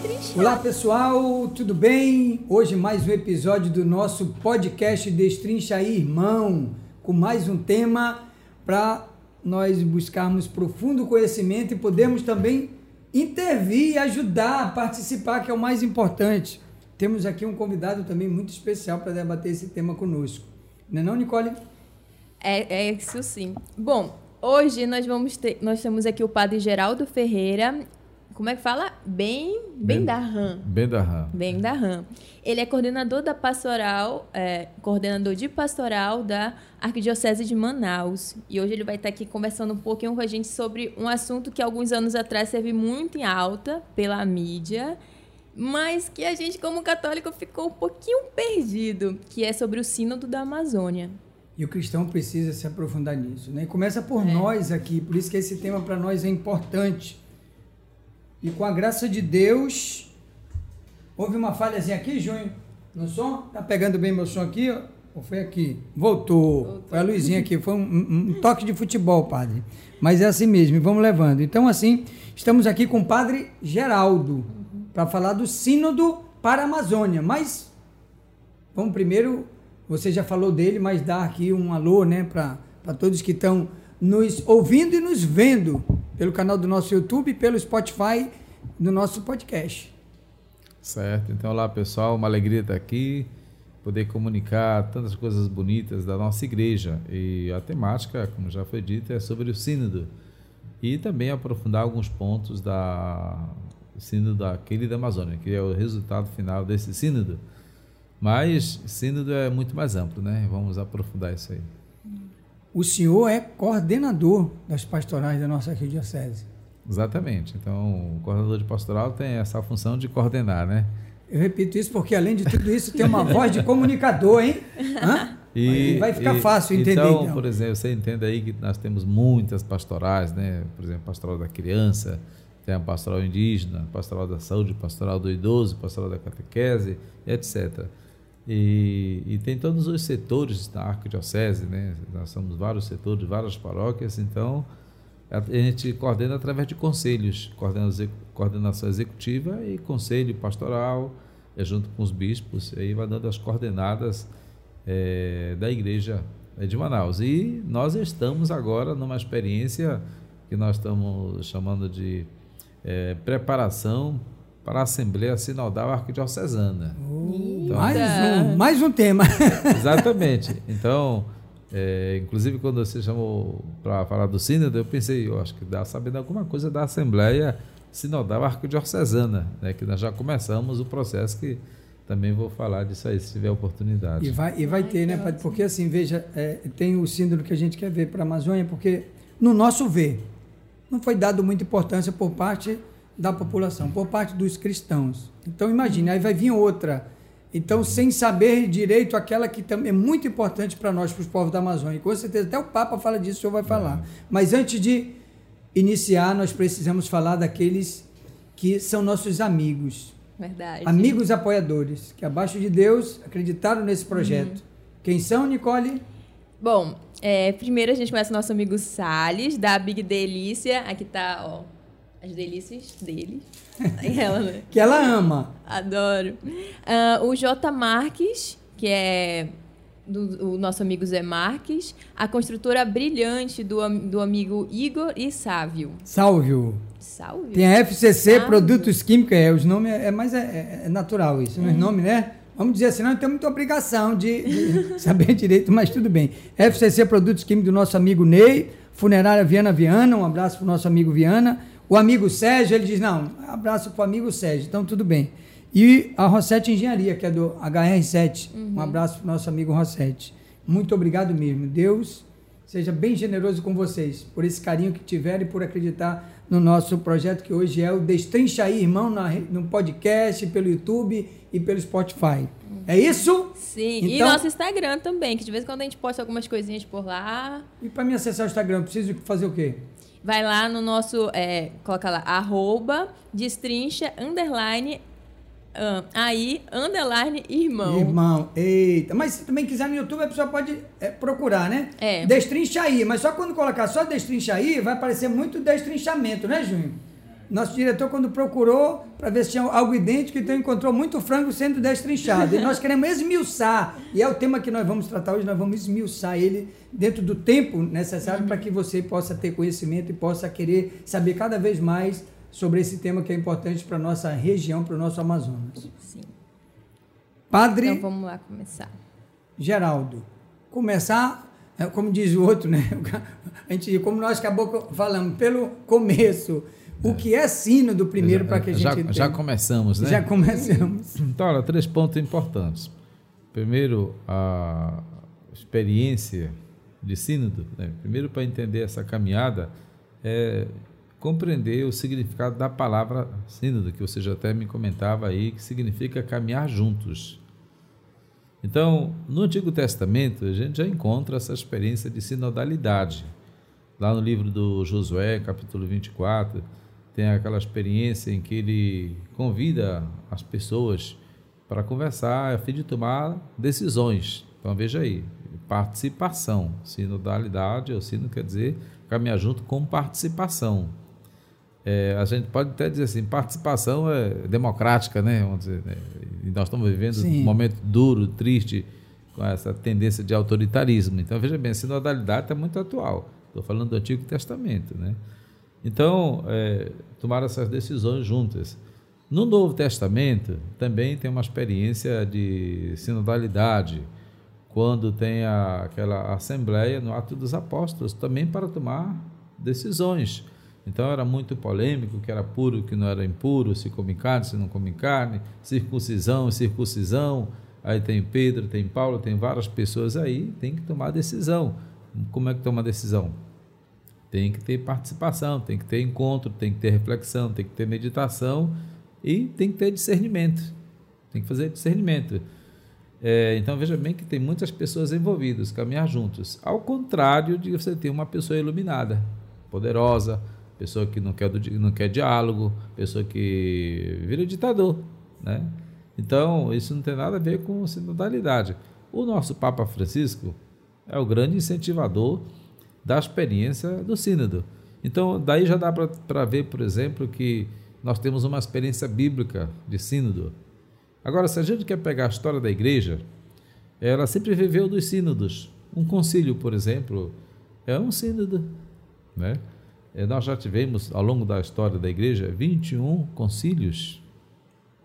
destrinchar. Olá pessoal, tudo bem? Hoje mais um episódio do nosso podcast Destrincha aí, Irmão, com mais um tema para nós buscarmos profundo conhecimento e podemos também intervir, ajudar, participar, que é o mais importante. Temos aqui um convidado também muito especial para debater esse tema conosco. Não é não, Nicole? É, é isso sim. Bom, hoje nós vamos ter, nós temos aqui o padre Geraldo Ferreira. Como é que fala? Bem, bem da RAM. Bem da RAM. Bem da RAM. Ele é coordenador da pastoral, é, coordenador de pastoral da Arquidiocese de Manaus. E hoje ele vai estar aqui conversando um pouquinho com a gente sobre um assunto que alguns anos atrás teve muito em alta pela mídia, mas que a gente, como católico, ficou um pouquinho perdido, que é sobre o Sínodo da Amazônia. E o cristão precisa se aprofundar nisso. Né? E começa por é. nós aqui, por isso que esse tema para nós é importante. E com a graça de Deus, houve uma falhazinha aqui, Junho, no som? Tá pegando bem meu som aqui? Ou foi aqui? Voltou. Voltou. Foi a luzinha aqui. Foi um, um, um, toque de futebol, padre. Mas é assim mesmo, e vamos levando. Então, assim, estamos aqui com o padre Geraldo, uhum. para falar do Sínodo para a Amazônia. Mas, vamos primeiro, você já falou dele, mas dar aqui um alô, né, para todos que estão nos ouvindo e nos vendo pelo canal do nosso YouTube, pelo Spotify do nosso podcast. Certo. Então, olá pessoal, uma alegria estar aqui, poder comunicar tantas coisas bonitas da nossa igreja. E a temática, como já foi dito, é sobre o Sínodo. E também aprofundar alguns pontos da Sínodo daquele da Amazônia, que é o resultado final desse Sínodo. Mas Sínodo é muito mais amplo, né? Vamos aprofundar isso aí o senhor é coordenador das pastorais da nossa arquidiocese. Exatamente. Então, o coordenador de pastoral tem essa função de coordenar, né? Eu repito isso porque, além de tudo isso, tem uma voz de comunicador, hein? Hã? E, vai ficar e, fácil entender. Então, então, por exemplo, você entende aí que nós temos muitas pastorais, né? Por exemplo, pastoral da criança, tem a pastoral indígena, pastoral da saúde, pastoral do idoso, pastoral da catequese, etc. E, e, tem todos os setores da arquidiocese, né? Nós somos vários setores, várias paróquias, então a gente coordena através de conselhos, coordenação executiva e conselho pastoral, é junto com os bispos, aí vai dando as coordenadas é, da igreja de Manaus. E nós estamos agora numa experiência que nós estamos chamando de é, preparação para a Assembleia Sinodal Arquidiocesana. Uh, então, mais, um, mais um tema. Exatamente. Então, é, inclusive quando você chamou para falar do sínodo, eu pensei, eu acho que dá sabendo alguma coisa da Assembleia Sinodal Arquidiocesana, né, que nós já começamos o processo que também vou falar disso aí, se tiver oportunidade. E vai, e vai ter, né, Padre? Porque assim, veja, é, tem o síndrome que a gente quer ver para a Amazônia, porque no nosso ver, não foi dado muita importância por parte da população, por parte dos cristãos. Então imagine, aí vai vir outra. Então, sem saber direito aquela que também é muito importante para nós, para os povos da Amazônia. Com certeza, até o Papa fala disso, o senhor vai falar. É. Mas antes de iniciar, nós precisamos falar daqueles que são nossos amigos. Verdade. Amigos apoiadores, que abaixo de Deus acreditaram nesse projeto. Uhum. Quem são, Nicole? Bom, é, primeiro a gente conhece o nosso amigo Salles, da Big Delícia. Aqui está, ó, as delícias dele. ela, né? que ela ama. Adoro. Uh, o J. Marques, que é do, o nosso amigo Zé Marques. A construtora brilhante do, do amigo Igor e Sávio. Sálvio. Sálvio? Tem a FCC Sálvio. Produtos Químicos, é, os nomes é, é mais é, é natural isso, uhum. os nomes, né? Vamos dizer assim, não tem muita obrigação de, de saber direito, mas tudo bem. FCC Produtos Químicos do nosso amigo Ney, Funerária Viana Viana, um abraço para o nosso amigo Viana. O amigo Sérgio, ele diz, não, abraço para o amigo Sérgio, então tudo bem. E a Rossetti Engenharia, que é do HR7, uhum. um abraço para o nosso amigo Rossetti. Muito obrigado mesmo. Deus seja bem generoso com vocês, por esse carinho que tiveram e por acreditar no nosso projeto, que hoje é o Destrincha aí, irmão, na, no podcast, pelo YouTube e pelo Spotify. É isso? Sim, então, e nosso Instagram também, que de vez em quando a gente posta algumas coisinhas por lá. E para me acessar o Instagram, preciso fazer o quê? Vai lá no nosso, é, coloca lá, arroba, destrincha, underline, uh, aí, underline, irmão. Irmão, eita. Mas se também quiser no YouTube, a pessoa pode é, procurar, né? É. Destrincha aí, mas só quando colocar só destrincha aí, vai aparecer muito destrinchamento, né, Junho? Nosso diretor, quando procurou para ver se tinha algo idêntico, então encontrou muito frango sendo destrinchado. E nós queremos esmiuçar. E é o tema que nós vamos tratar hoje, nós vamos esmiuçar ele dentro do tempo necessário para que você possa ter conhecimento e possa querer saber cada vez mais sobre esse tema que é importante para a nossa região, para o nosso Amazonas. Sim. Padre. Então vamos lá começar. Geraldo. Começar é, como diz o outro, né? A gente, como nós acabou falando, pelo começo. O que é sino do primeiro para que a gente já, entenda. já começamos, né? Já começamos. Então, olha, três pontos importantes. Primeiro, a experiência de sínodo. Né? Primeiro, para entender essa caminhada, é compreender o significado da palavra sínodo, que você já até me comentava aí, que significa caminhar juntos. Então, no Antigo Testamento, a gente já encontra essa experiência de sinodalidade. Lá no livro do Josué, capítulo 24, tem aquela experiência em que ele convida as pessoas para conversar a fim de tomar decisões. Então, veja aí, participação. Sinodalidade, ou sino quer dizer caminhar junto com participação. É, a gente pode até dizer assim, participação é democrática, né? Vamos dizer, né? E nós estamos vivendo Sim. um momento duro, triste, com essa tendência de autoritarismo. Então, veja bem, a sinodalidade está muito atual. Estou falando do Antigo Testamento, né? Então, é, tomar essas decisões juntas. No Novo Testamento, também tem uma experiência de sinodalidade, quando tem a, aquela assembleia no Ato dos Apóstolos, também para tomar decisões. Então era muito polêmico, que era puro, que não era impuro, se come carne, se não come carne, circuncisão, circuncisão. Aí tem Pedro, tem Paulo, tem várias pessoas aí, tem que tomar decisão. Como é que toma decisão? Tem que ter participação, tem que ter encontro, tem que ter reflexão, tem que ter meditação e tem que ter discernimento. Tem que fazer discernimento. É, então veja bem que tem muitas pessoas envolvidas, caminhar juntos. Ao contrário de você ter uma pessoa iluminada, poderosa, pessoa que não quer, não quer diálogo, pessoa que vira ditador, né? Então, isso não tem nada a ver com sinodalidade. O nosso Papa Francisco é o grande incentivador da experiência do sínodo. Então, daí já dá para ver, por exemplo, que nós temos uma experiência bíblica de sínodo. Agora, se a gente quer pegar a história da igreja, ela sempre viveu dos sínodos. Um concílio, por exemplo, é um sínodo, né? Eh, nós já tivemos, ao longo da história da igreja, 21 concílios.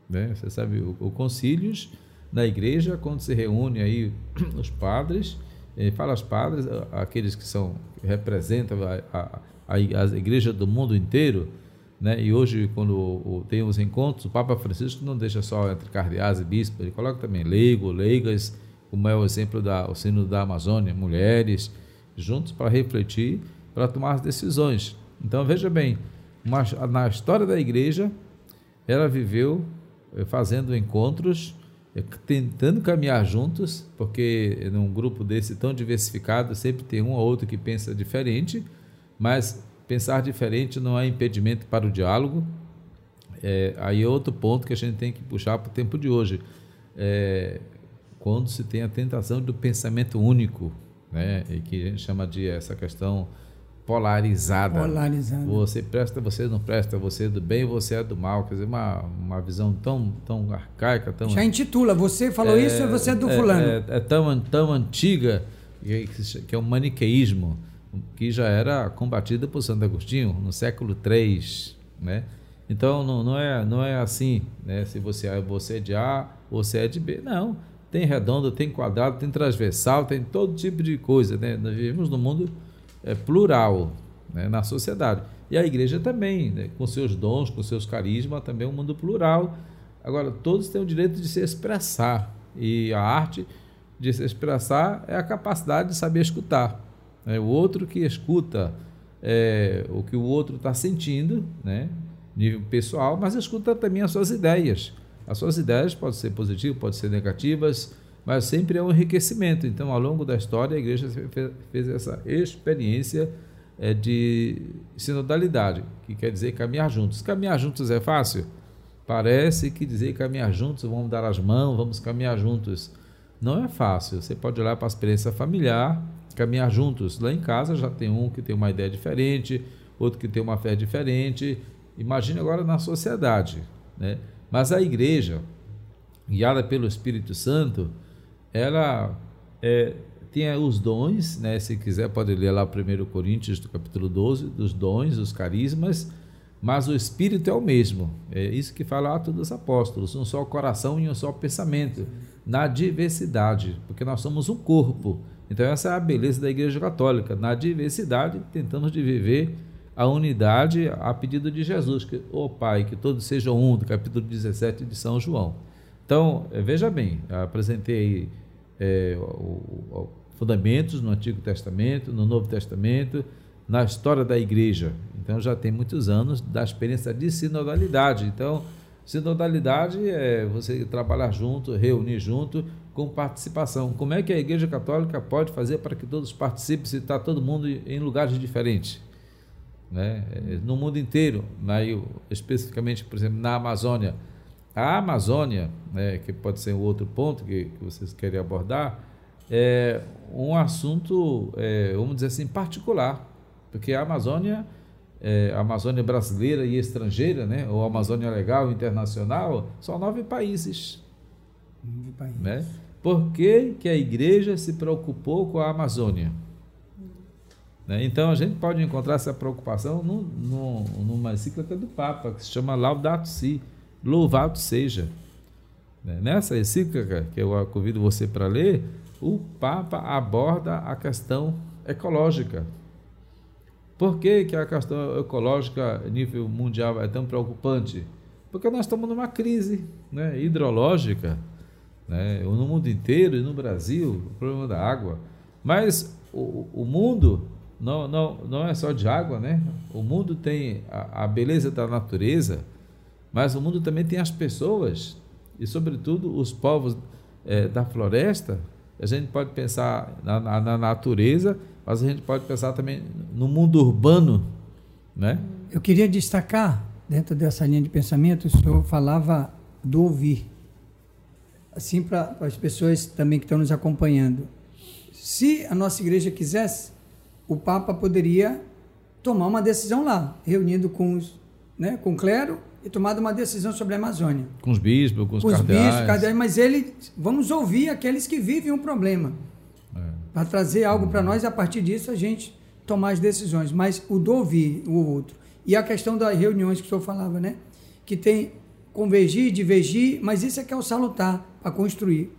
Né? Você sabe, o, o concílios na igreja, quando se reúne aí os padres, eh, fala os padres, aqueles que são que representam a, a, a, igreja do mundo inteiro, né? e hoje, quando tem os encontros, o Papa Francisco não deixa só entre cardeais e bispos, ele coloca também leigo, leigas, como é o exemplo da o sino da Amazônia, mulheres, juntos para refletir para tomar as decisões. Então veja bem, uma, na história da igreja, ela viveu eh, fazendo encontros, tentando caminhar juntos, porque num grupo desse tão diversificado sempre tem um ou outro que pensa diferente, mas pensar diferente não é impedimento para o diálogo. É, aí é outro ponto que a gente tem que puxar para o tempo de hoje. É, quando se tem a tentação do pensamento único, né, e que a gente chama de essa questão polarizada. Polarizada. Você presta, você não presta, você é do bem, você é do mal. Quer dizer, uma, uma visão tão, tão arcaica, tão. Já intitula, você falou é, isso e você é do é, fulano. É, é, tão, tão antiga que, é um maniqueísmo, que já era combatido por Santo Agostinho no século III. Né? Então não, não, é, não é assim, né? se você, é, você é de A ou você é de B. Não. Tem redondo, tem quadrado, tem transversal, tem todo tipo de coisa. Né? Nós vivemos num mundo é, plural né, na sociedade. E a igreja também, né, com seus dons, com seus carismas, também é um mundo plural. Agora, todos têm o direito de se expressar. E a arte de se expressar é a capacidade de saber escutar. Né? O outro que escuta é, o que o outro está sentindo, né? nível pessoal, mas escuta também as suas ideias. As suas ideias podem ser positivas, podem ser negativas, mas sempre é um enriquecimento. Então, ao longo da história, a igreja fez essa experiência é, de sinodalidade, que quer dizer caminhar juntos. Caminhar juntos é fácil? Parece que dizer caminhar juntos, vamos dar as mãos, vamos caminhar juntos. Não é fácil. Você pode olhar para a experiência familiar, caminhar juntos. Lá em casa já tem um que tem uma ideia diferente, outro que tem uma fé diferente, Imagine agora na sociedade. Né? Mas a igreja, guiada pelo Espírito Santo, ela é, tem os dons, né? se quiser pode ler lá 1 Coríntios, do capítulo 12, dos dons, os carismas, mas o Espírito é o mesmo. É isso que fala Atos dos Apóstolos, um só coração e um só pensamento, na diversidade, porque nós somos um corpo. Então essa é a beleza da Igreja Católica, na diversidade tentamos de viver a unidade a pedido de Jesus, que, o oh, Pai, que todos sejam um, do capítulo 17 de São João. Então, veja bem, apresentei é, o, o, fundamentos no Antigo Testamento, no Novo Testamento, na história da igreja. Então, já tem muitos anos da experiência de sinodalidade. Então, sinodalidade é você trabalhar junto, reunir junto, com participação. Como é que a Igreja Católica pode fazer para que todos participem se está todo mundo em lugares diferentes? Né? No mundo inteiro, mas especificamente, por exemplo, na Amazônia. A Amazônia, né, que pode ser um outro ponto que, que vocês querem abordar, é um assunto, é, vamos dizer assim, particular, porque a Amazônia, é, a Amazônia brasileira e estrangeira, né, ou Amazônia legal internacional, são nove países. Nove países. Né? Por que, que a igreja se preocupou com a Amazônia? Né? Então a gente pode encontrar essa preocupação no, no, numa encíclica do Papa, que se chama Laudato Si, louvado seja. Né? Nessa encíclica, que eu convido você para ler, o Papa aborda a questão ecológica. Por que, que a questão ecológica a nível mundial é tão preocupante? Porque nós estamos numa crise né, hidrológica né? no mundo inteiro e no Brasil, o problema da água. Mas o, o mundo não, não, não é só de água, né? O mundo tem a, a beleza da natureza, mas o mundo também tem as pessoas e, sobretudo, os povos é, da floresta. A gente pode pensar na, na, na, natureza, mas a gente pode pensar também no mundo urbano, né? Eu queria destacar, dentro dessa linha de pensamento, o senhor falava do ouvir assim para as pessoas também que estão nos acompanhando. Se a nossa igreja quisesse, o Papa poderia tomar uma decisão lá, reunindo com, os, né, com o clero e tomar uma decisão sobre a Amazônia. Com os bispos, com os, com os cardeais. bispos, cardeais. Mas ele, vamos ouvir aqueles que vivem um problema. É. Para trazer algo para nós e a partir disso a gente tomar as decisões. Mas o do ouvir o outro. E a questão das reuniões que o senhor falava, né? Que tem convergir, divergir, mas isso é que é o salutar para construir.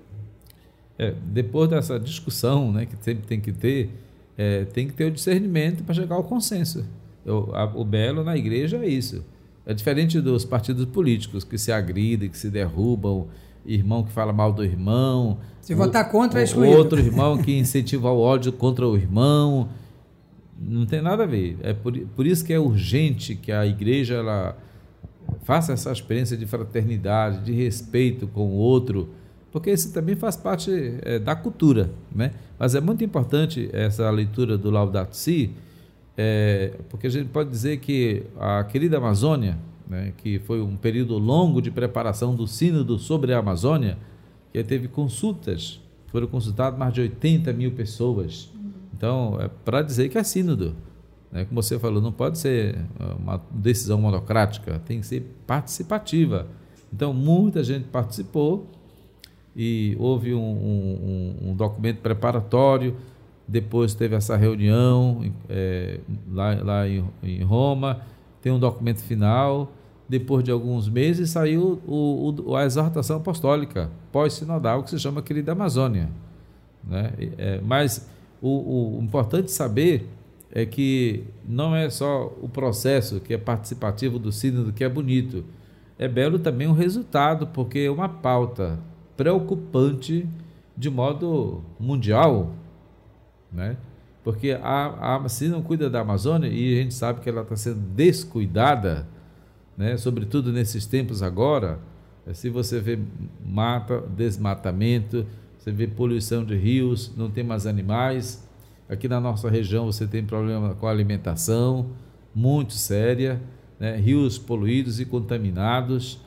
É, depois dessa discussão, né, que sempre tem que ter, é, tem que ter o discernimento para chegar ao consenso. Eu, a, o belo na igreja é isso. É diferente dos partidos políticos que se agridem, que se derrubam, irmão que fala mal do irmão. Se o, votar contra, é excluído. Outro irmão que incentiva o ódio contra o irmão. Não tem nada a ver. É por, por isso que é urgente que a igreja ela faça essa experiência de fraternidade, de respeito com o outro, porque isso também faz parte é, da cultura, né? Mas é muito importante essa leitura do Laudato Si, é, porque a gente pode dizer que a querida Amazônia, né, que foi um período longo de preparação do sínodo sobre a Amazônia, que teve consultas, foram consultadas mais de 80 mil pessoas. Então, é para dizer que é sínodo. Né? Como você falou, não pode ser ah, uma decisão monocrática, tem que ser participativa. Então, muita gente participou e houve um, um, um documento preparatório. Depois teve essa reunião é, lá, lá em, em, Roma, tem um documento final. Depois de alguns meses saiu o, o, a exortação apostólica pós-sinodal, que se chama Querida Amazônia. Né? É, mas o, o importante saber é que não é só o processo que é participativo do sínodo que é bonito, é belo também o resultado, porque é uma pauta preocupante de modo mundial, né? Porque a, a se não cuida da Amazônia e a gente sabe que ela está sendo descuidada, né? Sobretudo nesses tempos agora, é, se você vê mata, desmatamento, você vê poluição de rios, não tem mais animais, Aqui na nossa região você tem problema com a alimentação muito séria, né? rios poluídos e contaminados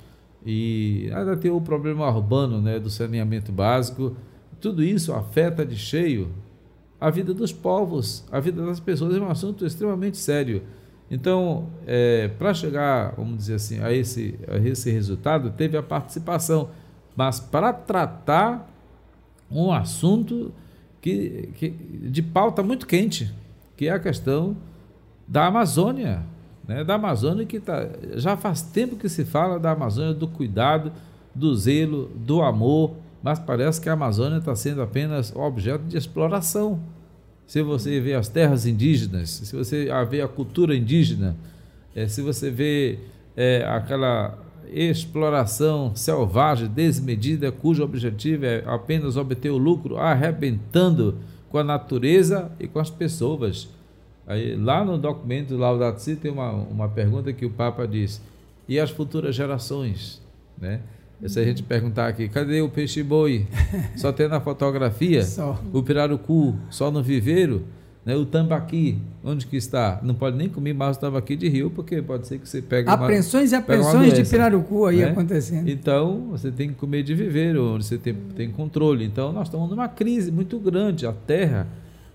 e ainda tem o problema urbano, né, do saneamento básico. Tudo isso afeta de cheio a vida dos povos, a vida das pessoas. É um assunto extremamente sério. Então, é, para chegar, vamos dizer assim, a esse, a esse resultado, teve a participação, mas para tratar um assunto que, que, de pauta muito quente, que é a questão da Amazônia, né? da Amazônia que tá, já faz tempo que se fala da Amazônia, do cuidado, do zelo, do amor, mas parece que a Amazônia está sendo apenas objeto de exploração se você vê as terras indígenas, se você vê a cultura indígena, é, se você vê é, aquela exploração selvagem, desmedida, cujo objetivo é apenas obter o lucro, arrebentando com a natureza e com as pessoas. Aí, lá no documento Laudato Si tem uma, uma pergunta que o Papa diz, e as futuras gerações? Né? Se a gente perguntar aqui, cadê o peixe-boi? Só tem na fotografia. Só. O pirarucu, só no viveiro. Né? O tambaqui, onde que está? Não pode nem comer mais o tambaqui de rio, porque pode ser que você pegue Apreensões uma, e apreensões de pirarucu aí né? acontecendo. Então, você tem que comer de viveiro, onde você tem, tem controle. Então, nós estamos numa crise muito grande. A terra,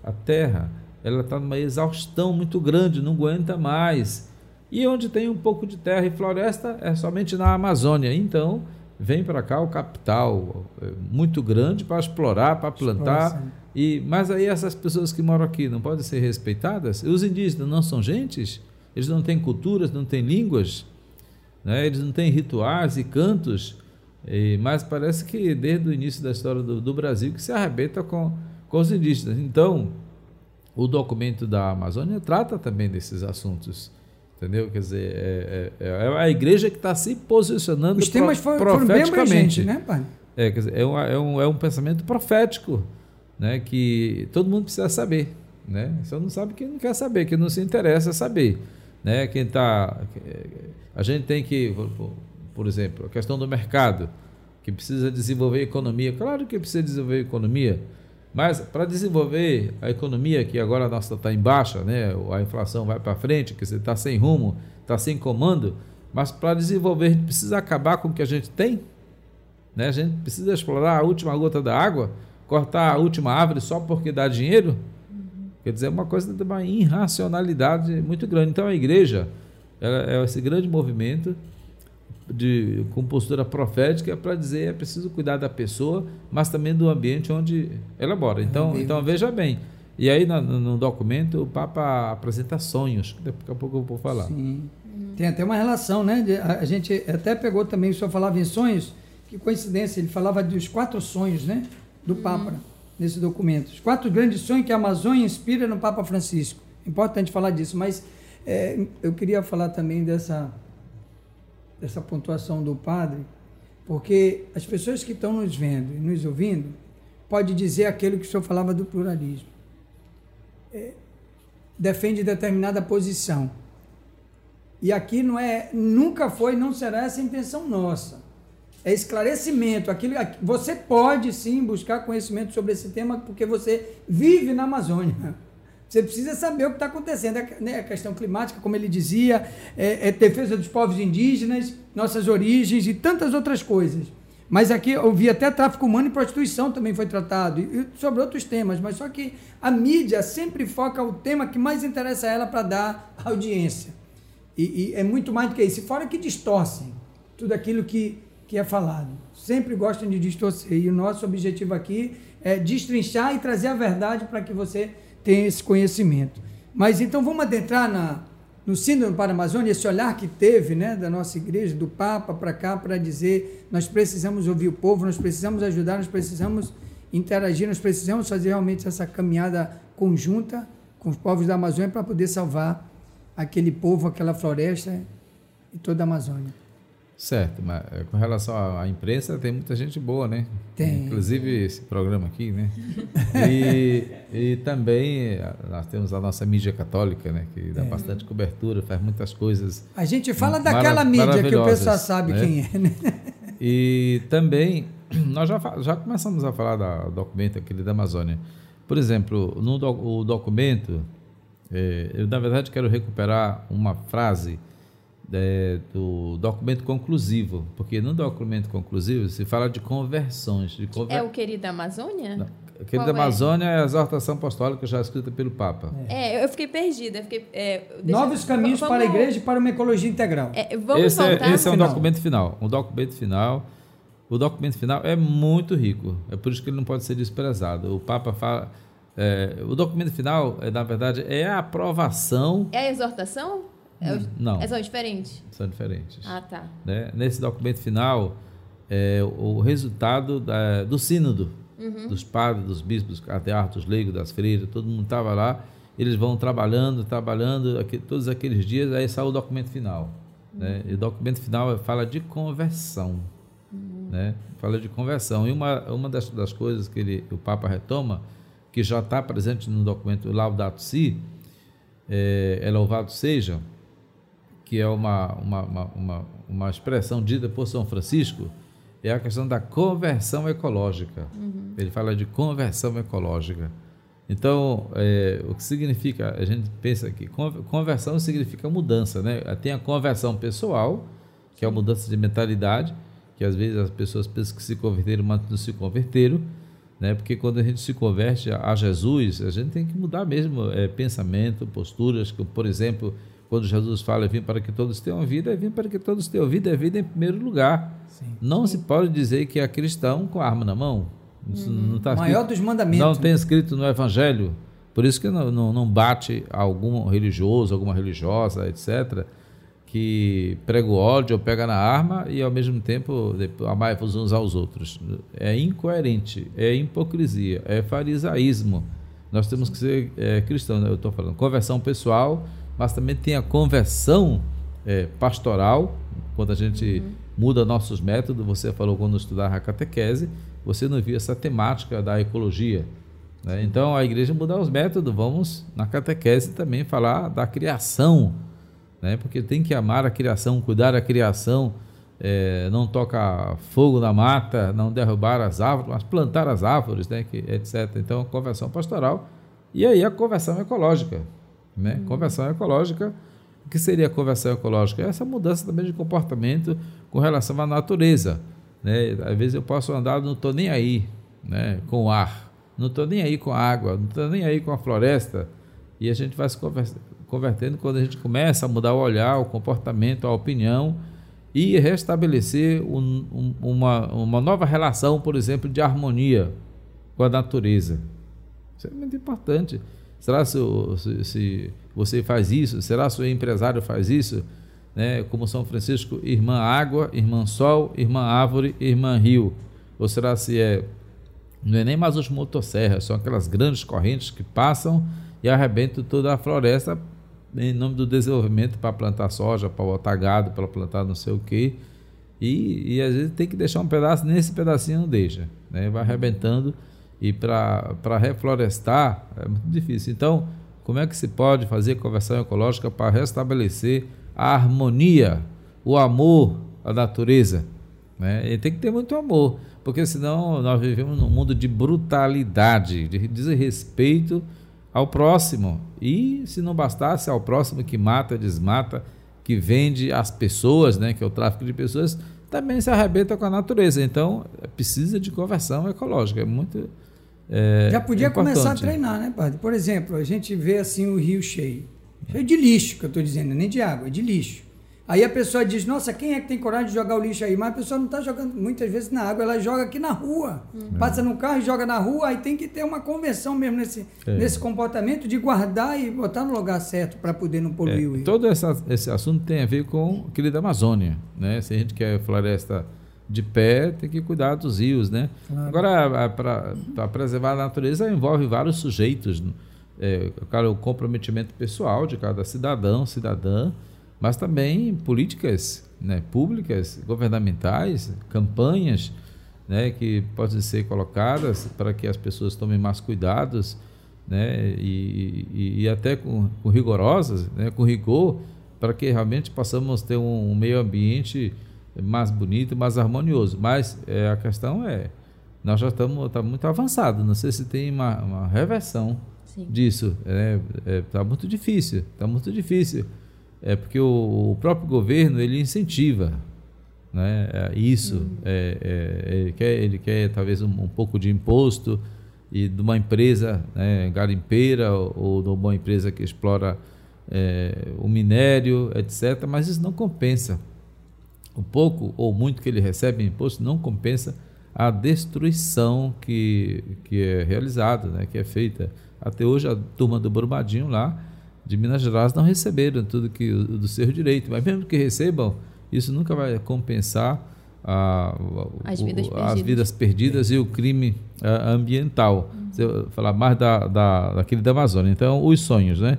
a terra, ela está numa exaustão muito grande, não aguenta mais. E onde tem um pouco de terra e floresta é somente na Amazônia. Então, vem para cá o capital é, muito grande para explorar, para plantar. E, mas aí essas pessoas que moram aqui não podem ser respeitadas? Os indígenas não são gentes? Eles não têm culturas, não têm línguas, né? eles não têm rituais e cantos. E, mas parece que desde o início da história do, do Brasil que se arrebenta com, com os indígenas. Então, o documento da Amazônia trata também desses assuntos. Entendeu? Quer dizer, é, é, é a igreja que está se posicionando Os temas pro, foram, profeticamente. Foram bem né, pai? É, quer dizer, é, um, é, um, é um pensamento profético né, que todo mundo precisa saber. Né? Só não sabe quem não quer saber, quem não se interessa saber. Né? Quem tá, a gente tem que, por exemplo, a questão do mercado, que precisa desenvolver economia. Claro que precisa desenvolver economia, mas para desenvolver a economia, que agora a nossa está em baixa, né? a inflação vai para frente, que você está sem rumo, está sem comando, mas para desenvolver a gente precisa acabar com o que a gente tem. Né? A gente precisa explorar a última gota da água, cortar a última árvore só porque dá dinheiro. Uhum. Quer dizer, é uma coisa de uma irracionalidade muito grande. Então a igreja é esse grande movimento de, com postura profética para dizer é preciso cuidar da pessoa, mas também do ambiente onde ela mora. Então, então veja bem. E aí no, no, documento o Papa apresenta sonhos, daqui a pouco eu vou falar. Sim. Tem até uma relação, né? A gente até pegou também, o senhor falava em sonhos, que coincidência, ele falava dos quatro sonhos, né? Do uhum. Papa, nesse documento. Os quatro grandes sonhos que a Amazônia inspira no Papa Francisco. Importante falar disso, mas é, eu queria falar também dessa dessa pontuação do padre, porque as pessoas que estão nos vendo e nos ouvindo pode dizer aquilo que o senhor falava do pluralismo. É, defende determinada posição. E aqui não é, nunca foi, não será essa a intenção nossa. É esclarecimento. Aquilo, você pode sim buscar conhecimento sobre esse tema porque você vive na Amazônia. Você precisa saber o que está acontecendo. É, né, a questão climática, como ele dizia, é, é defesa dos povos indígenas, nossas origens e tantas outras coisas. Mas aqui eu vi até tráfico humano e prostituição também foi tratado, e sobre outros temas, mas só que a mídia sempre foca o tema que mais interessa a ela para dar audiência. E, e, é muito mais do que isso. Fora que distorcem tudo aquilo que, que é falado. Sempre gostam de distorcer. E o nosso objetivo aqui é destrinchar e trazer a verdade para que você tem esse conhecimento. Mas então vamos adentrar na, no Síndrome para a Amazônia, esse olhar que teve né, da nossa igreja, do Papa para cá, para dizer nós precisamos ouvir o povo, nós precisamos ajudar, nós precisamos interagir, nós precisamos fazer realmente essa caminhada conjunta com os povos da Amazônia para poder salvar aquele povo, aquela floresta e toda a Amazônia. Certo, mas eh, com relação à imprensa, tem muita gente boa, né? Tem. Inclusive esse programa aqui, né? E, e também eh, nós temos a nossa mídia católica, né? Que dá é. bastante cobertura, faz muitas coisas. A gente fala daquela mídia que o pessoal sabe né? quem é, né? E também, nós já, já começamos a falar do documento aquele da Amazônia. Por exemplo, no do, o documento, é, eu na verdade quero recuperar uma frase é, do documento conclusivo, porque no documento conclusivo se fala de conversões. De conver... É o querido Amazônia? Não. Querida Qual Amazônia é? é a exortação apostólica já escrita pelo Papa. É, eu fiquei perdida. fiquei, é, Novos caminhos vamos, para a igreja e para uma ecologia integral. É, vamos esse voltar. É, esse é um documento final. Um documento final. O documento final é muito rico. É por isso que ele não pode ser desprezado. O Papa fala. É, o documento final, é, na verdade, é a aprovação. É a exortação? É o, não. É, são diferentes? São diferentes. Ah, tá. Né? Nesse documento final, é o resultado da, do sínodo uhum. dos padres, dos bispos, dos cardeais, dos leigos, das freiras, todo mundo estava lá. Eles vão trabalhando, trabalhando, aqui, todos aqueles dias, aí sai o documento final. Uhum. Né? E o documento final fala de conversão. Uhum. Né? Fala de conversão. E uma, uma das, das coisas que ele, o Papa retoma, que já está presente no documento Laudato Si, é, é louvado seja, que é uma, uma, uma, uma, expressão dita por São Francisco, é a questão da conversão ecológica. Uhum. Ele fala de conversão ecológica. Então, é, o que significa, a gente pensa que conversão significa mudança, né? Tem a conversão pessoal, que é a mudança de mentalidade, que às vezes as pessoas pensam que se converteram, mas não se converteram, né? Porque quando a gente se converte a Jesus, a gente tem que mudar mesmo é, pensamento, posturas, que, por exemplo, quando Jesus fala, vim para que todos tenham vida, é vim para que todos tenham vida, é vida em primeiro lugar. Sim. Não Sim. se pode dizer que é cristão com a arma na mão. Isso uhum. não tá Maior dos mandamentos. Não tem escrito no Evangelho. Por isso que não, não, não bate algum religioso, alguma religiosa, etc., que prega o ódio ou pega na arma e ao mesmo tempo amai-vos uns aos outros. É incoerente, é hipocrisia, é farisaísmo. Nós temos que ser é, cristãos, né? eu estou falando, conversão pessoal mas também tem a conversão é, pastoral, quando a gente uhum. muda nossos métodos. Você falou quando estudava a catequese, você não viu essa temática da ecologia. Né? Então a igreja mudar os métodos, vamos na catequese também falar da criação, né? porque tem que amar a criação, cuidar da criação. É, não toca fogo na mata, não derrubar as árvores, mas plantar as árvores, né, que, etc. Então, conversão pastoral e aí a conversão ecológica. Né? Uhum. Conversão ecológica, o que seria a conversão ecológica? Essa mudança também de comportamento com relação à natureza. Né? Às vezes eu posso andar, não estou nem aí né? com o ar, não estou nem aí com a água, não estou nem aí com a floresta. E a gente vai se convertendo quando a gente começa a mudar o olhar, o comportamento, a opinião e restabelecer um, um, uma, uma nova relação, por exemplo, de harmonia com a natureza. Isso é muito importante. Será se, se, você faz isso? Será se o empresário faz isso? Né? Como São Francisco, irmã água, irmã sol, irmã árvore, irmã rio. Ou será se é não é nem mais os motosserras, são aquelas grandes correntes que passam e arrebentam toda a floresta em nome do desenvolvimento para plantar soja, para botar gado, para plantar não sei o quê. E, e às vezes tem que deixar um pedaço, nesse pedacinho não deixa, né? vai arrebentando e para reflorestar é muito difícil. Então, como é que se pode fazer conversão ecológica para restabelecer a harmonia, o amor à natureza? Né? E tem que ter muito amor, porque senão nós vivemos num mundo de brutalidade, de desrespeito ao próximo. E se não bastasse ao próximo que mata, desmata, que vende as pessoas, né, que é o tráfico de pessoas, também se arrebenta com a natureza. Então, precisa de conversão ecológica. É muito é, Já podia começar a treinar, né, padre? Por exemplo, a gente vê assim o rio cheio. Cheio de lixo, que eu estou dizendo, nem de água, é de lixo. Aí a pessoa diz, nossa, quem é que tem coragem de jogar o lixo aí? Mas a pessoa não está jogando muitas vezes na água, ela joga aqui na rua. Uhum. Passa no carro e joga na rua, aí tem que ter uma conversão mesmo nesse, é. nesse comportamento de guardar e botar no lugar certo para poder não poluir é, o rio. Todo essa, esse assunto tem a ver com aquele da Amazônia. Né? Se a gente quer floresta de pé, tem que cuidar dos rios, né? Claro. Agora, para preservar a natureza envolve vários sujeitos, é, claro, o comprometimento pessoal de cada cidadão, cidadã, mas também políticas né, públicas, governamentais, campanhas né, que podem ser colocadas para que as pessoas tomem mais cuidados né, e, e, e até com, com rigorosas, né, com rigor, para que realmente possamos ter um, um meio ambiente mais bonito, mais harmonioso. Mas é, a questão é, nós já estamos tá muito avançado. Não sei se tem uma, uma reversão Sim. disso. Está é, é, tá muito difícil, está muito difícil. é porque o, o próprio governo ele incentiva né, é, isso, uhum. é, é, ele, quer, ele quer talvez um, um, pouco de imposto e de uma empresa né, garimpeira ou, ou de uma empresa que explora o minério, etc. Mas isso não compensa. O pouco ou muito que ele recebe em imposto não compensa a destruição que, que é realizada, né, que é feita. Até hoje a turma do Brumadinho lá de Minas Gerais não receberam tudo que do seu direito, mas mesmo que recebam, isso nunca vai compensar a, as, vidas o, as, vidas perdidas e o crime a, ambiental. Uhum. Se falar mais da, da, daquele da Amazônia. Então, os sonhos, né?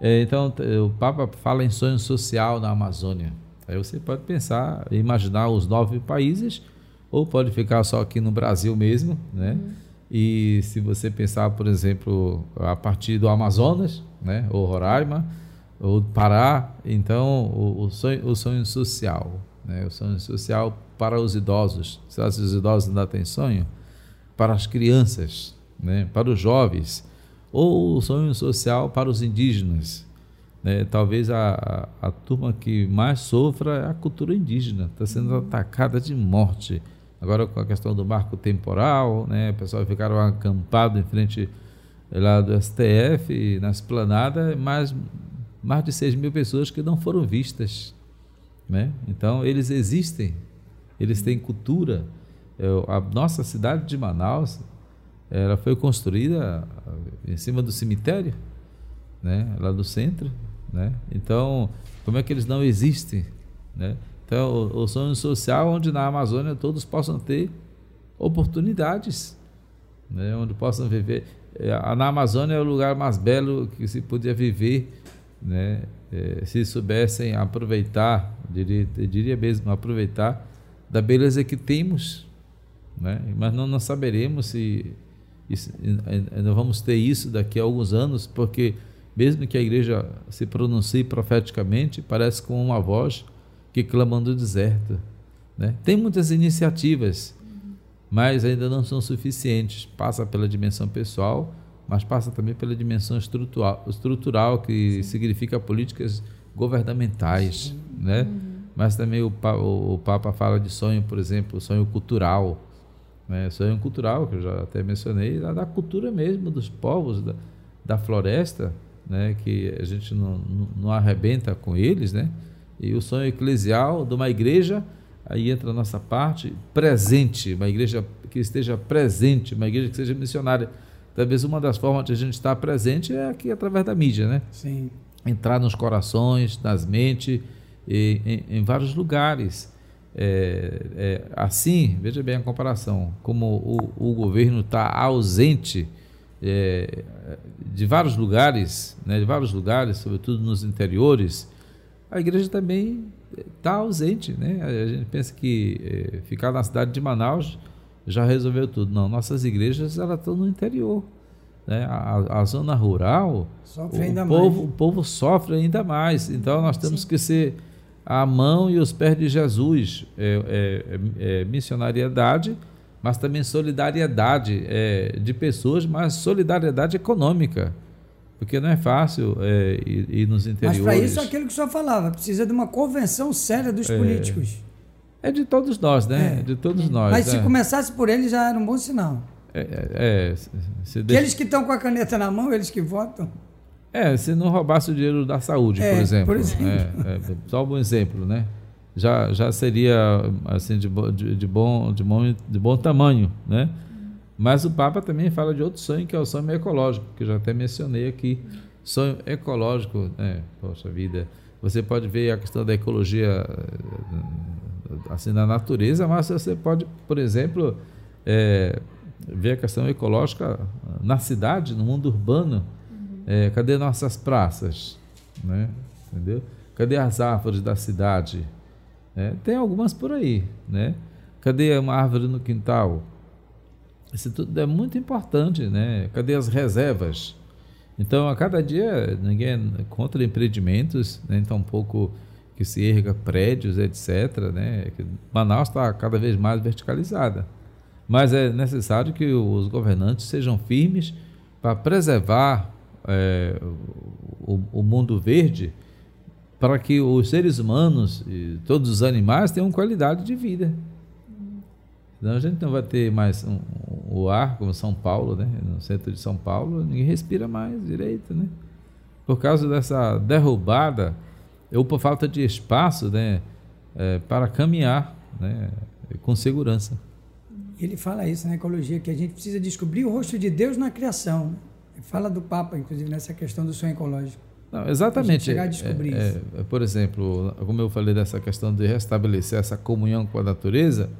É, então, o Papa fala em sonho social na Amazônia. Aí você pode pensar, imaginar os nove países, ou pode ficar só aqui no Brasil mesmo, né? Uhum. E se você pensar, por exemplo, a partir do Amazonas, né? Ou Roraima, ou Pará, então o, o, sonho, o sonho social, né? O sonho social para os idosos. Se os idosos ainda têm sonho, para as crianças, né? Para os jovens ou o sonho social para os indígenas. Né? Talvez a, a, a, turma que mais sofra é a cultura indígena, está sendo uhum. atacada de morte. Agora com a questão do marco temporal, né? o pessoal ficaram acampado em frente lá do STF, na esplanada, mais, mais de 6 mil pessoas que não foram vistas. Né? Então, eles existem, eles têm cultura. a nossa cidade de Manaus ela foi construída em cima do cemitério, né, lá do centro, né? Então, como é que eles não existem, né? Então, o, o sonho social onde na Amazônia todos possam ter oportunidades, né, onde possam viver. É, na Amazônia é o lugar mais belo que se podia viver, né? É, se soubessem aproveitar, diria, diria mesmo aproveitar da beleza que temos, né? Mas não, não saberemos se isso, nós vamos ter isso daqui a alguns anos, porque mesmo que a igreja se pronuncie profeticamente, parece com uma voz que clama no deserto. Né? Tem muitas iniciativas, mas ainda não são suficientes. Passa pela dimensão pessoal, mas passa também pela dimensão estrutural, estrutural que Sim. significa políticas governamentais. Né? Uhum. Mas também o, o, o Papa fala de sonho, por exemplo, sonho cultural né? Sonho cultural, que eu já até mencionei, da, da cultura mesmo dos povos da, da floresta, né? que a gente não, não, não, arrebenta com eles, né? E o sonho eclesial de uma igreja, aí entra a nossa parte, presente, uma igreja que esteja presente, uma igreja que seja missionária. Talvez uma das formas de a gente estar presente é aqui através da mídia, né? Sim. Entrar nos corações, nas mentes, e, em, em vários lugares. É, é, assim, veja bem a comparação, como o, o governo está ausente é, de vários lugares, né, de vários lugares, sobretudo nos interiores, a igreja também está ausente. Né? A gente pensa que é, ficar na cidade de Manaus já resolveu tudo. Não, nossas igrejas elas estão no interior. Né? A, a zona rural, o, povo, o povo sofre ainda mais. Então nós temos Sim. que ser a mão e os pés de Jesus, é, é, é missionariedade, mas também solidariedade é, de pessoas, mas solidariedade econômica, porque não é fácil é, ir, ir, nos interiores. Mas para isso é aquilo que o senhor falava, precisa de uma convenção séria dos é. políticos. É de todos nós, né? De todos nós. Mas se né? começasse por ele já era um bom sinal. É, é, deixa... Eles que estão com a caneta na mão, eles que votam. É, se não roubasse o dinheiro da saúde, é, por exemplo. Por exemplo. É, é, só um exemplo, né? Já, já seria assim de, de, de, bom, de, bom, de bom tamanho, né? Mas o Papa também fala de outro sonho, que é o sonho ecológico, que eu já até mencionei aqui. Sonho ecológico, né? Poxa vida, você pode ver a questão da ecologia assim na natureza, mas você pode, por exemplo, é, ver a questão ecológica na cidade, no mundo urbano, é, cadê nossas praças? Né? Entendeu? Cadê as árvores da cidade? É, tem algumas por aí. Né? Cadê uma árvore no quintal? Isso tudo é muito importante. Né? Cadê as reservas? Então, a cada dia, ninguém é contra empreendimentos, nem né? tampouco que se erga prédios, etc. Né? Manaus está cada vez mais verticalizada. Mas é necessário que os governantes sejam firmes para preservar é, o, o, mundo verde para que os seres humanos e todos os animais tenham qualidade de vida. Senão a gente não vai ter mais um, o ar, como São Paulo, né? no centro de São Paulo, ninguém respira mais direito. Né? Por causa dessa derrubada, ou por falta de espaço né? É, para caminhar né? com segurança. Ele fala isso na ecologia, que a gente precisa descobrir o rosto de Deus na criação. Né? Fala do Papa, inclusive, nessa questão do sonho ecológico. Não, exatamente. chegar a descobrir é, isso. É, por exemplo, como eu falei dessa questão de restabelecer essa comunhão com a natureza,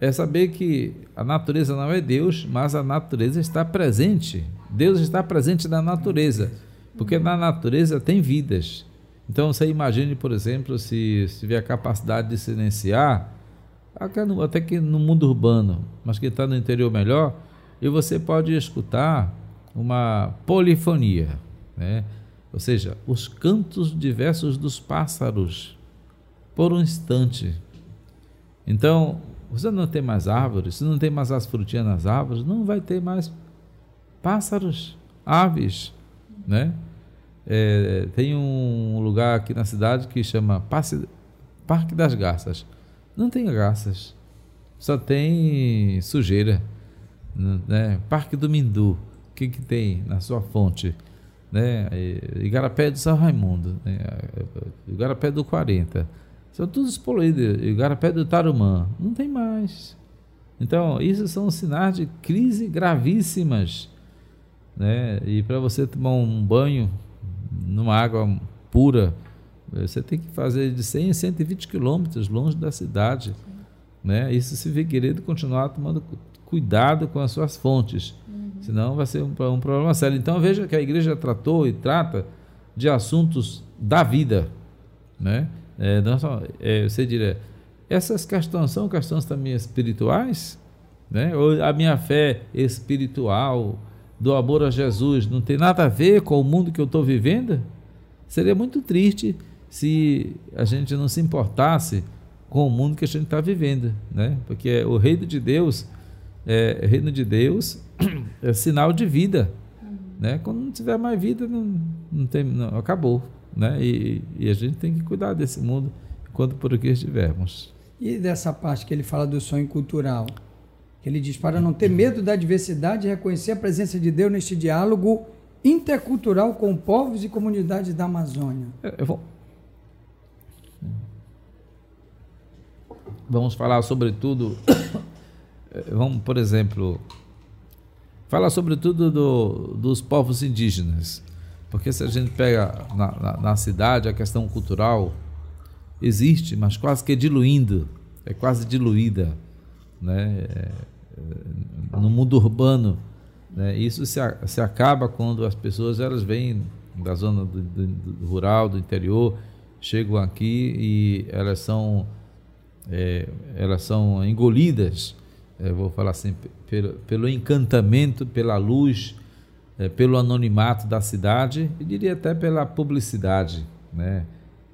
é saber que a natureza não é Deus, mas a natureza está presente. Deus está presente na natureza, porque na natureza tem vidas. Então você imagine, por exemplo, se, se tiver a capacidade de silenciar, até que no mundo urbano, mas que está no interior melhor, e você pode escutar uma polifonia, né? Ou seja, os cantos diversos dos pássaros, por um instante. Então, você não tem mais árvores, se não tem mais as frutinhas nas árvores, não vai ter mais pássaros, aves, né? É, tem um lugar aqui na cidade que chama Parque das Garças. Não tem garças, só tem sujeira. Né? Parque do Mindu, o que, que tem na sua fonte? Né? Igarapé do São Raimundo, né? Igarapé do 40 são todos poluídos. Igarapé do Tarumã, não tem mais. Então, isso são sinais de crise gravíssimas. Né? E para você tomar um banho numa água pura, você tem que fazer de 100 a 120 quilômetros longe da cidade. Né? Isso se querendo continuar tomando cuidado com as suas fontes. Senão vai ser um, um problema sério. Então veja que a igreja tratou e trata de assuntos da vida. Né? É, não só, é, você diria, essas questões são questões também espirituais? Né? Ou a minha fé espiritual, do amor a Jesus, não tem nada a ver com o mundo que eu estou vivendo? Seria muito triste se a gente não se importasse com o mundo que a gente está vivendo, né? Porque o reino de Deus, é, reino de Deus é sinal de vida, né? Quando não tiver mais vida, não, não tem, não, acabou, né? E, e, a gente tem que cuidar desse mundo enquanto por aqui estivermos. E dessa parte que ele fala do sonho cultural, que ele diz para não ter medo da diversidade e reconhecer a presença de Deus neste diálogo intercultural com povos e comunidades da Amazônia. Eu vou... Vamos falar sobretudo, vamos, por exemplo, falar sobretudo do, dos povos indígenas. Porque se a gente pega na, na, na cidade a questão cultural existe, mas quase que diluindo, é quase diluída, né? É, é, no mundo urbano, né? Isso se, se acaba quando as pessoas elas vêm da zona do, do, do rural, do interior, chegam aqui e elas são é, elas são engolidas, é, vou falar assim, pelo, pelo encantamento, pela luz é, pelo anonimato da cidade e diria até pela publicidade, né?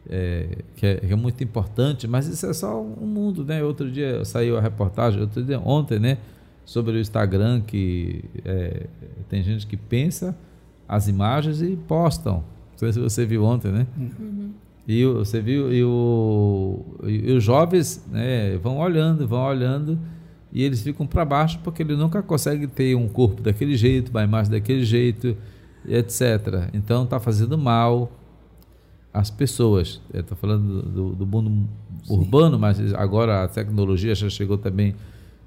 É, que, é, que, é, muito importante, mas isso é só um mundo, né? Outro dia saiu a reportagem, outro dia, ontem, né? Sobre o Instagram, que é, tem gente que pensa as imagens e postam. Não sei se você viu ontem, né? Uhum. E você viu, e, o, e os jovens né, vão olhando, vão olhando e eles ficam para baixo porque ele nunca consegue ter um corpo daquele jeito, uma imagem daquele jeito, etc. Então está fazendo mal às pessoas. Estou falando do, do mundo Sim. urbano, mas agora a tecnologia já chegou também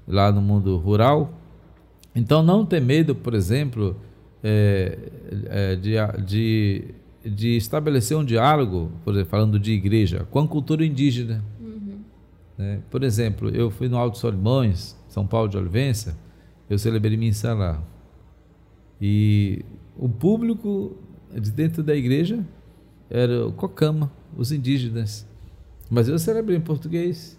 lá no mundo rural. Então não ter medo, por exemplo, é, é, de, de, de estabelecer um diálogo, por exemplo, falando de igreja, com a cultura indígena. Uhum. É, por exemplo, eu fui no Alto Solimões, são Paulo de Olivença, eu celebrei missa lá. E o público de dentro da igreja era o Cocama, os indígenas. Mas eu celebrei em português.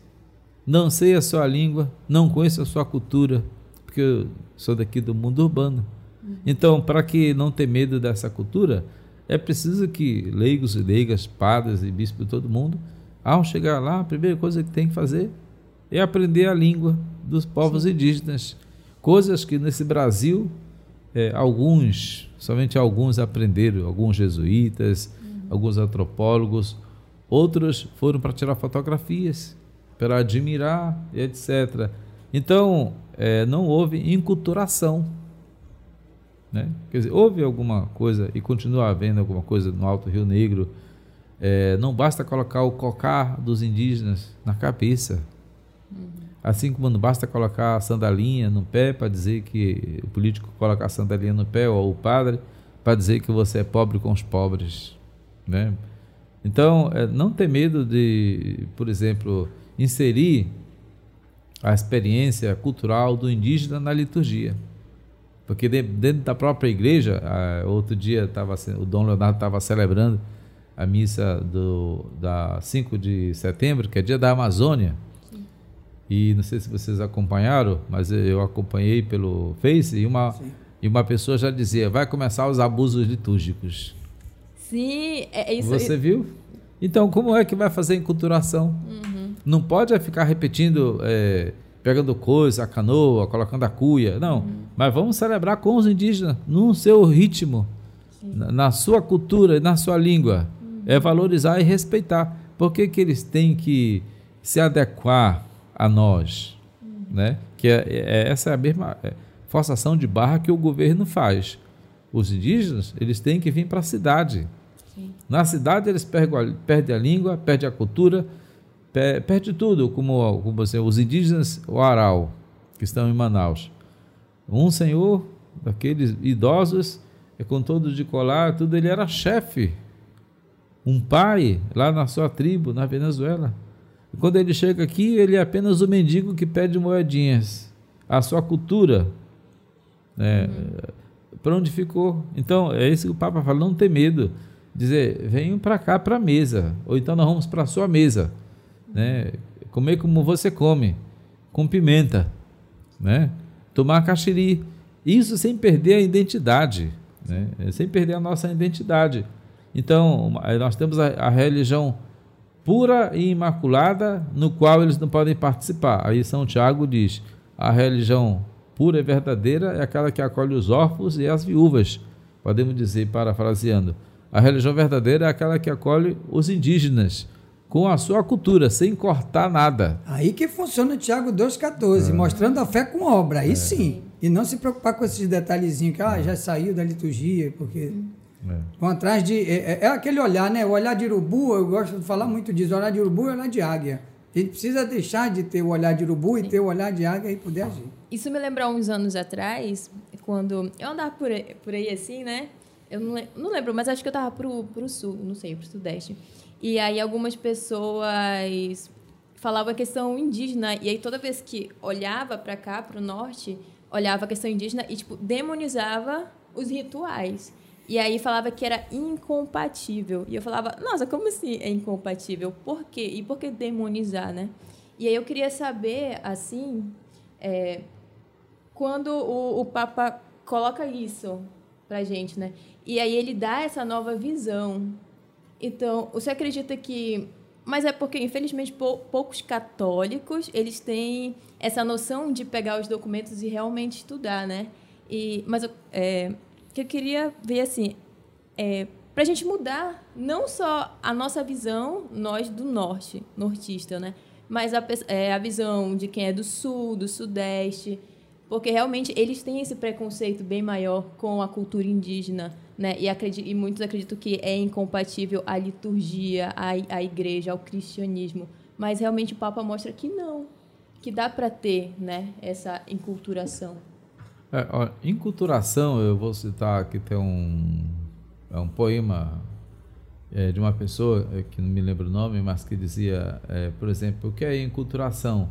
Não sei a sua língua, não conheço a sua cultura, porque eu sou daqui do mundo urbano. Então, para que não ter medo dessa cultura, é preciso que leigos e leigas, padres e bispos de todo mundo, ao chegar lá, a primeira coisa que tem que fazer é aprender a língua dos povos Sim. indígenas. Coisas que nesse Brasil, é, alguns, somente alguns aprenderam, alguns jesuítas, uhum. alguns antropólogos, outros foram para tirar fotografias, para admirar, etc. Então, é, não houve enculturação. Né? Quer dizer, houve alguma coisa e continua havendo alguma coisa no Alto Rio Negro. É, não basta colocar o cocar dos indígenas na cabeça. Uhum. Assim como não basta colocar a sandalinha no pé para dizer que o político coloca a sandalinha no pé ou o padre para dizer que você é pobre com os pobres, né? Então, é, não ter medo de, por exemplo, inserir a experiência cultural do indígena na liturgia. Porque dentro da própria igreja, outro dia tava, o Dom Leonardo estava celebrando a missa do, da 5 de setembro, que é dia da Amazônia. E não sei se vocês acompanharam, mas eu acompanhei pelo Face e uma, e uma pessoa já dizia: vai começar os abusos litúrgicos. Sim, é, é isso. Você viu? Então, como é que vai fazer enculturação? Uhum. Não pode ficar repetindo, é, pegando coisa, a canoa, colocando a cuia. Não. Uhum. Mas vamos celebrar com os indígenas, no seu ritmo, na, na, sua cultura, na sua língua. É valorizar e respeitar. Por que, que eles têm que se adequar a nós, né? Que é, é, essa é a mesma é, forçação de barra que o governo faz. Os indígenas, eles têm que vir para a cidade. Sim. Na cidade eles perdem a, língua, perdem a cultura, per, perde tudo, como, como você, os indígenas, o Aral, que estão em Manaus. Um senhor, daqueles idosos, é com todo de colar, tudo, ele era chefe. Um pai lá na sua tribo, na Venezuela. E quando ele chega aqui, ele é apenas o mendigo que pede moedinhas. A sua cultura, né, uhum. para onde ficou? Então, é isso que o Papa fala, não ter medo. Dizer, venham para cá, para a mesa. Ou então nós vamos para a sua mesa. Né? Comer como você come, com pimenta. Né? Tomar caxiri. Isso sem perder a identidade. Né? Sem perder a nossa identidade. Então, nós temos a, a religião pura e imaculada, no qual eles não podem participar. Aí São Tiago diz: a religião pura e verdadeira é aquela que acolhe os órfãos e as viúvas. Podemos dizer, parafraseando, a religião verdadeira é aquela que acolhe os indígenas com a sua cultura, sem cortar nada. Aí que funciona o Tiago 2,14, é. mostrando a fé com obra, aí é. sim. E não se preocupar com esses detalhezinhos que ah, já saiu da liturgia, porque é. Vão atrás de. É, é, é, aquele olhar, né? O olhar de urubu, eu gosto de falar muito disso. O olhar de urubu e o olhar de águia. A gente precisa deixar de ter o olhar de urubu Sim. e ter o olhar de águia e poder agir. Isso me lembra uns anos atrás, quando eu andava por aí, por aí assim, né? Eu não, não lembro, mas acho que eu estava pro, pro sul, não sei, pro sudeste. E aí algumas pessoas falavam a questão indígena. E aí toda vez que olhava para cá, para o norte, olhava a questão indígena e, tipo, demonizava os rituais. E aí falava que era incompatível. E eu falava, nossa, como assim é incompatível? Por quê? E por que demonizar, né? E aí eu queria saber, assim, é, quando o, o Papa coloca isso pra gente, né? E aí ele dá essa nova visão. Então, você acredita que... Mas é porque, infelizmente, pou, poucos católicos, eles têm essa noção de pegar os documentos e realmente estudar, né? E, mas é, que eu queria ver assim, é, para a gente mudar não só a nossa visão, nós do norte, nortista, né? Mas a, é, a visão de quem é do sul, do sudeste, porque realmente eles têm esse preconceito bem maior com a cultura indígena, né? E, acredito, e muitos acreditam que é incompatível a liturgia, a igreja, ao cristianismo. Mas realmente o Papa mostra que não, que dá para ter né, essa enculturação. É, ó, enculturação, eu vou citar aqui tem um, é um poema é, de uma pessoa é, que não me lembro o nome, mas que dizia, é, por exemplo, o que é enculturação?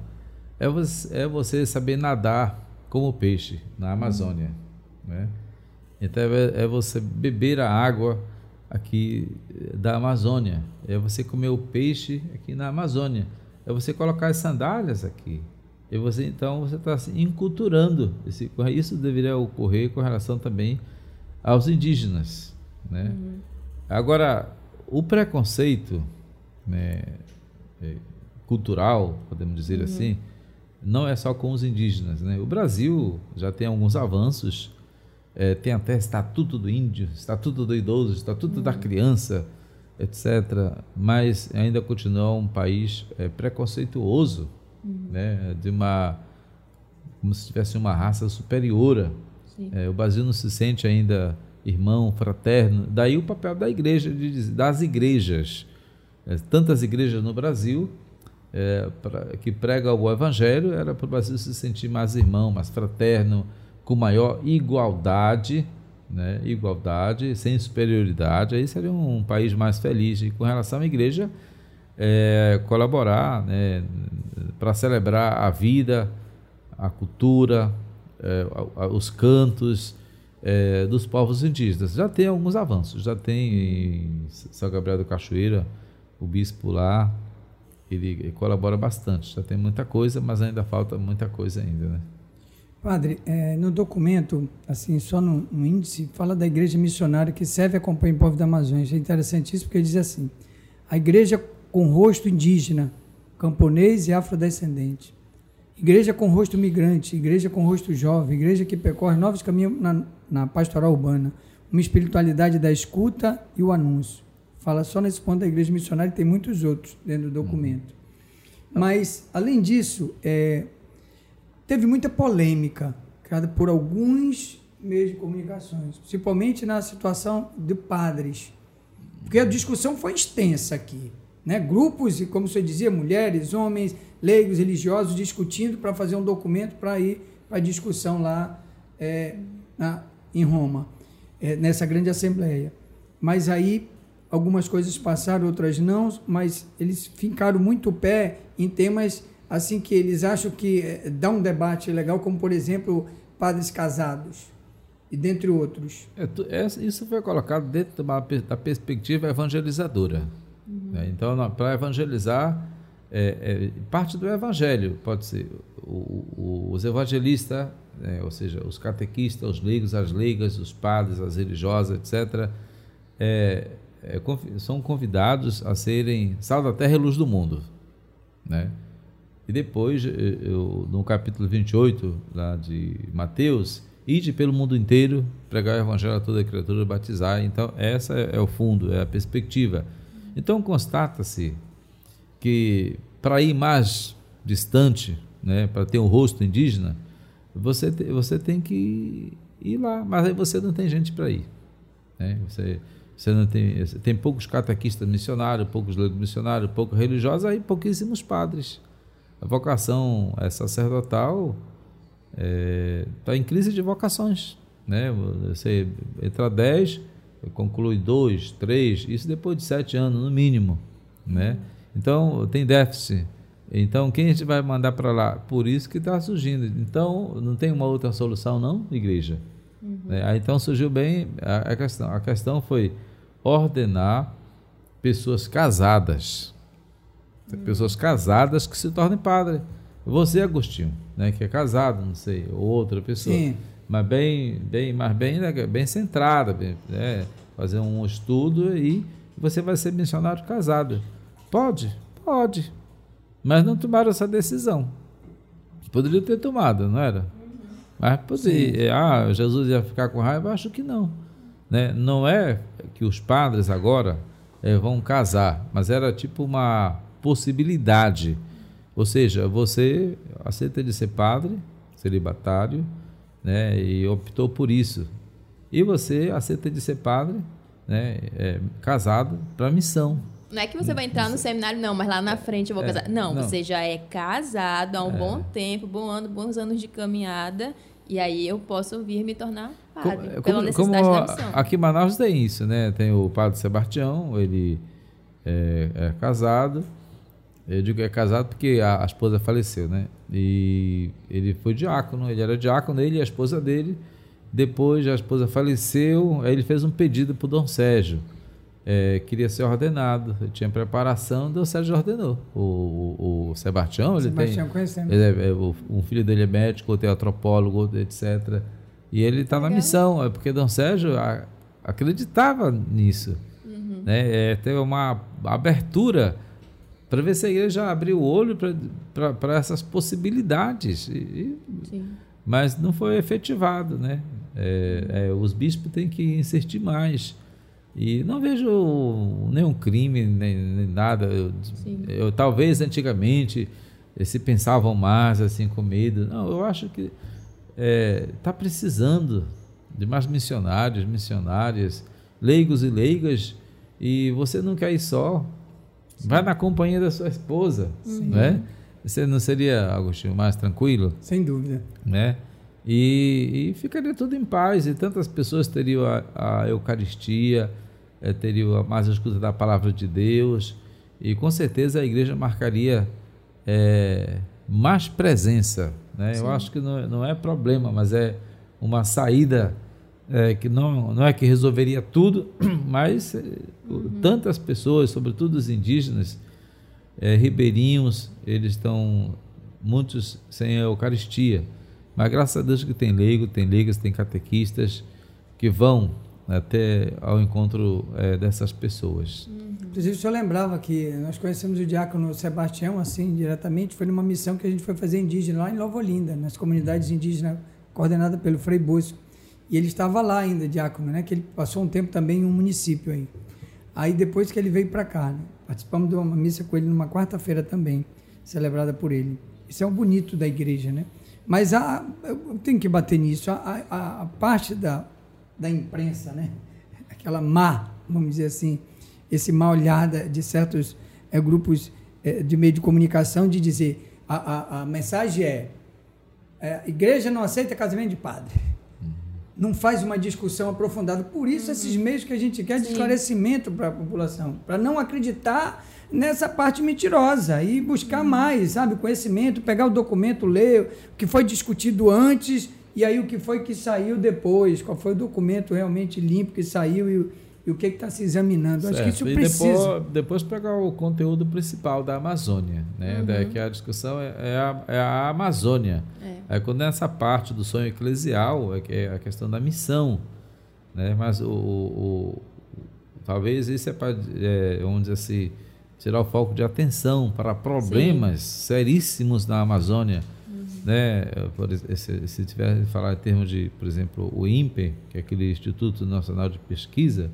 É você, é você saber nadar como peixe na Amazônia, uhum. né? Então é, é você beber a água aqui da Amazônia, é você comer o peixe aqui na Amazônia, é você colocar as sandálias aqui, e você então você está se enculturando. Esse, isso deveria ocorrer com relação também aos indígenas, né? Uhum. Agora o preconceito, né, é, cultural, podemos dizer uhum. assim, não é só com os indígenas, né? O Brasil já tem alguns avanços, é, tem até estatuto do índio, estatuto do idoso, estatuto uhum. da criança, etc. Mas ainda continua um país é, preconceituoso, uhum. né? De uma como se tivesse uma raça superior. É, o Brasil não se sente ainda irmão, fraterno. Daí o papel da igreja, das igrejas, é, tantas igrejas no Brasil é, pra, que pregam o evangelho, era para o Brasil se sentir mais irmão, mais fraterno, com maior igualdade né, igualdade, sem superioridade, aí seria um, um, país mais feliz. E com relação à igreja, é, colaborar né, para celebrar a vida, a cultura, é, os cantos é, dos povos indígenas. Já tem alguns avanços, já tem em São Gabriel do Cachoeira, o bispo lá, ele, ele colabora bastante, já tem muita coisa, mas ainda falta muita coisa ainda, né? Padre, é, no documento, assim, só no, no, índice, fala da igreja missionária que serve e acompanha o povo da Amazônia. É interessantíssimo porque diz assim: a igreja com rosto indígena, camponês e afrodescendente. Igreja com rosto migrante, igreja com rosto jovem, igreja que percorre novos caminhos na, na pastoral urbana, uma espiritualidade da escuta e o anúncio. Fala só nesse ponto da igreja missionária tem muitos outros dentro do documento. Mas, além disso, é, teve muita polêmica criada por alguns meios de comunicações, principalmente na situação de padres, porque a discussão foi extensa aqui, né? Grupos como você dizia, mulheres, homens, leigos, religiosos discutindo para fazer um documento para ir para a discussão lá é, na, em Roma, é, nessa grande assembleia. Mas aí algumas coisas passaram, outras não, mas eles fincaram muito pé em temas assim que eles acham que eh, dá um debate legal, como por exemplo padres casados e dentre outros. É, isso foi colocado dentro da perspectiva evangelizadora. Uhum. Né? Então, para evangelizar, é, é, parte do evangelho pode ser o, o, os evangelistas, né? ou seja, os catequistas, os leigos, as leigas, os padres, as religiosas, etc., é, é são convidados a serem sal da terra e luz do mundo. Né? E depois, eu, no capítulo 28 lá de Mateus, ide pelo mundo inteiro, pregar o evangelho a toda criatura, batizar. Então, essa é, é o fundo, é a perspectiva. Então, constata-se que para ir mais distante, né, para ter um rosto indígena, você, te, você tem que ir lá, mas aí você não tem gente para ir. Né? Você, você não tem, tem poucos catequistas missionários, poucos leigos missionários, poucos religiosos, aí pouquíssimos padres a vocação é sacerdotal está é, tá em crise de vocações. Né? Você entra 10, conclui 2, 3, isso depois de 7 anos, no mínimo. Né? Então, tem déficit. Então, quem a gente vai mandar para lá? Por isso que está surgindo. Então, não tem uma outra solução, não, igreja? Uhum. Aí, então, surgiu bem a, a questão. A questão foi ordenar pessoas casadas tem pessoas casadas que se tornem padre. Você, Agostinho, né, que é casado, não sei, ou outra pessoa. Sim. Mas bem, bem, mas bem, bem centrada, né, fazer um estudo e você vai ser missionário casado. Pode? Pode. Mas não tomaram essa decisão. Poderia ter tomado, não era? Mas poderia. Ah, Jesus ia ficar com raiva? Acho que não. Né? Não é que os padres agora é, vão casar, mas era tipo uma possibilidade. Ou seja, você aceita de ser padre, celibatário, né, e optou por isso. E você aceita de ser padre, né, é, casado para missão. Não é que você vai entrar no seminário, não, mas lá na frente eu vou é, casar. Não, não, você já é casado há um é. bom tempo, bom ano, bons anos de caminhada, e aí eu posso vir me tornar padre, como, pela necessidade como da missão. Aqui em Manaus tem isso, né? Tem o padre Sebastião, ele é, é casado, eu digo que é casado porque a, a, esposa faleceu, né? E ele foi diácono, ele era diácono, ele e a esposa dele. Depois a esposa faleceu, aí ele fez um pedido para o Dom Sérgio. É, queria ser ordenado, tinha preparação, Dom Sérgio ordenou. O, o, o Sebastião, ele Sebastião tem. Conhecemos. Ele é, é, um filho dele é médico, outro é antropólogo, outro, etc. E ele está na missão, é porque Dom Sérgio a, acreditava nisso. Uhum. Né? É, teve uma abertura para ver se a igreja abriu o olho para essas possibilidades. E, mas não foi efetivado, né? É, é, os bispos têm que insistir mais. E não vejo nenhum crime, nem, nem nada. Eu, eu, talvez antigamente se pensavam mais assim com medo. Não, eu acho que está é, tá precisando de mais missionários, missionárias, leigos e leigas, e você não quer ir só. Sim. Vai na companhia da sua esposa, Sim. né? Você não seria, Agostinho, mais tranquilo? Sem dúvida. Né? E, e ficaria tudo em paz, e tantas pessoas teriam a, a Eucaristia, é, teriam mais a escuta da palavra de Deus, e com certeza a igreja marcaria é, mais presença. Né? Eu acho que não, não é problema, mas é uma saída é, que não, não é que resolveria tudo, mas uhum. tantas pessoas, sobretudo os indígenas, é, ribeirinhos, eles estão muitos sem a Eucaristia. Mas graças a Deus que tem leigo, tem leigas, tem catequistas que vão até ao encontro é, dessas pessoas. Uhum. Inclusive, o senhor lembrava que nós conhecemos o diácono Sebastião, assim, diretamente, foi numa missão que a gente foi fazer indígena lá em Nova Olinda, nas comunidades indígenas coordenadas pelo Frei Bosco. E ele estava lá ainda, diácono, né? Que ele passou um tempo também em um município aí. Aí depois que ele veio para cá, né? participamos de uma missa com ele numa quarta-feira também, celebrada por ele. Isso é um bonito da igreja, né? Mas a, eu tenho que bater nisso. A, a, a, parte da, da imprensa, né? Aquela má, vamos dizer assim, esse má olhada de certos é, grupos é, de meio de comunicação de dizer a, a, a mensagem é, é igreja não aceita casamento de padre não faz uma discussão aprofundada. Por isso, uhum. esses meios que a gente quer de Sim. esclarecimento para a população, para não acreditar nessa parte mentirosa e buscar uhum. mais, sabe, conhecimento, pegar o documento, ler o que foi discutido antes e aí o que foi que saiu depois, qual foi o documento realmente limpo que saiu e e o que está se examinando. Certo. Acho que isso e precisa. Depois, depois, pegar o conteúdo principal da Amazônia, né? Uhum. Daí que a discussão é, é, a, é a, Amazônia. É. Aí quando essa parte do sonho eclesial é, é a questão da missão, né? Mas o, o, o talvez isso é para, é, vamos dizer assim, tirar o foco de atenção para problemas Sim. seríssimos na Amazônia. Uhum. Né? Se, se tiver falar em termos de, por exemplo, o INPE, que é aquele Instituto Nacional de Pesquisa,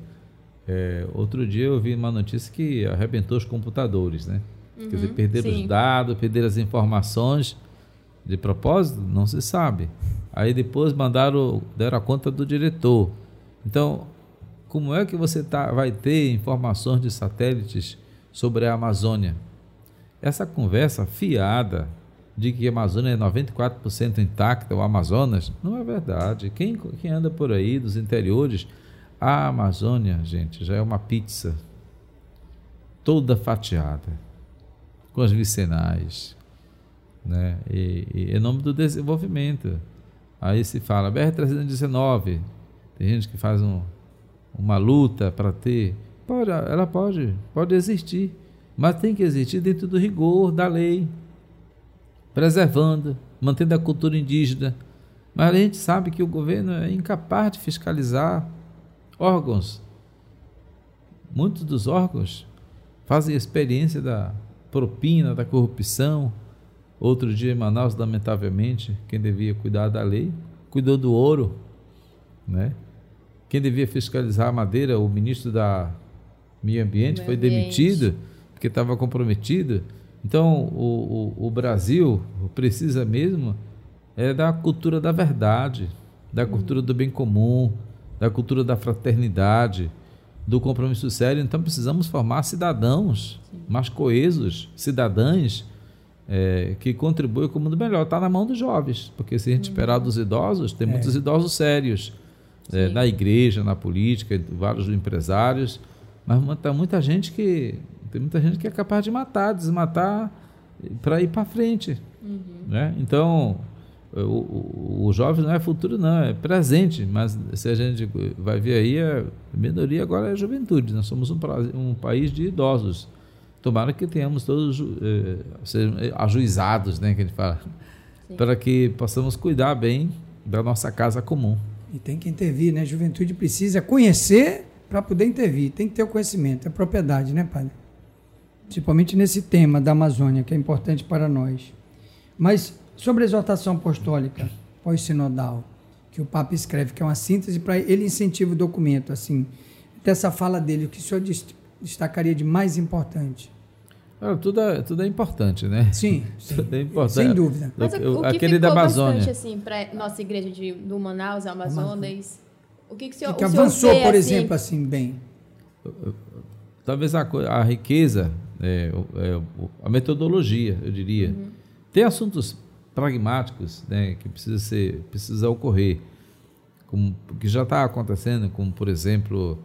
é, outro dia eu vi uma notícia que arrebentou os computadores, né? Uhum, Quer dizer, uhum, perderam sim. os dados, perderam as informações. De propósito, não se sabe. Aí depois mandaram, deram a conta do diretor. Então, como é que você tá, vai ter informações de satélites sobre a Amazônia? Essa conversa fiada de que a Amazônia é 94% intacta, o Amazonas, não é verdade. Quem, quem anda por aí dos interiores a Amazônia, gente, já é uma pizza toda fatiada, com as vicenais, né? E, e em nome do desenvolvimento. Aí se fala BR-319, tem gente que faz um, uma luta para ter. Pode, ela pode, pode existir, mas tem que existir dentro do rigor da lei, preservando, mantendo a cultura indígena. Mas a gente sabe que o governo é incapaz de fiscalizar órgãos. Muitos dos órgãos fazem experiência da propina, da corrupção. Outro dia em Manaus, lamentavelmente, quem devia cuidar da lei, cuidou do ouro, né? Quem devia fiscalizar a madeira, o ministro da Meio Ambiente, Meio foi demitido porque estava comprometido. Então, o, o, o, Brasil precisa mesmo é da cultura da verdade, da cultura do bem comum, da cultura da fraternidade, do compromisso sério. Então precisamos formar cidadãos Sim. mais coesos, cidadãs é, que contribuem com o mundo melhor. Está na mão dos jovens, porque se a gente uhum. esperar dos idosos, tem é. muitos idosos sérios é, na igreja, na política, vários empresários, mas tem muita gente que tem muita gente que é capaz de matar, desmatar para ir para frente, uhum. né? Então o, o, o jovem não é futuro, não, é presente, mas se a gente vai ver aí, a minoria agora é a juventude. Nós somos um, um país de idosos. Tomara que tenhamos todos eh, sejam ajuizados, né, que a gente fala, Sim. para que possamos cuidar bem da nossa casa comum. E tem que intervir, né? A juventude precisa conhecer para poder intervir. Tem que ter o conhecimento, é propriedade, né, padre? Principalmente nesse tema da Amazônia, que é importante para nós. Mas Sobre a exortação apostólica pós-sinodal, que o Papa escreve, que é uma síntese para ele incentiva o documento, assim, dessa fala dele, o que o senhor destacaria de mais importante? tudo, é, tudo é importante, né? Sim, sim. Tudo é importante. sem dúvida. Mas o, o que aquele da Amazônia. bastante assim para nossa igreja de, do Manaus, Amazonas, o que, que o senhor, que o avançou, senhor vê, por assim, exemplo, assim, bem? Talvez a, a riqueza, é, é, a metodologia, eu diria. Uhum. Tem assuntos pragmáticos né, que precisa, ser, precisa ocorrer, como, que já está acontecendo, como, por exemplo,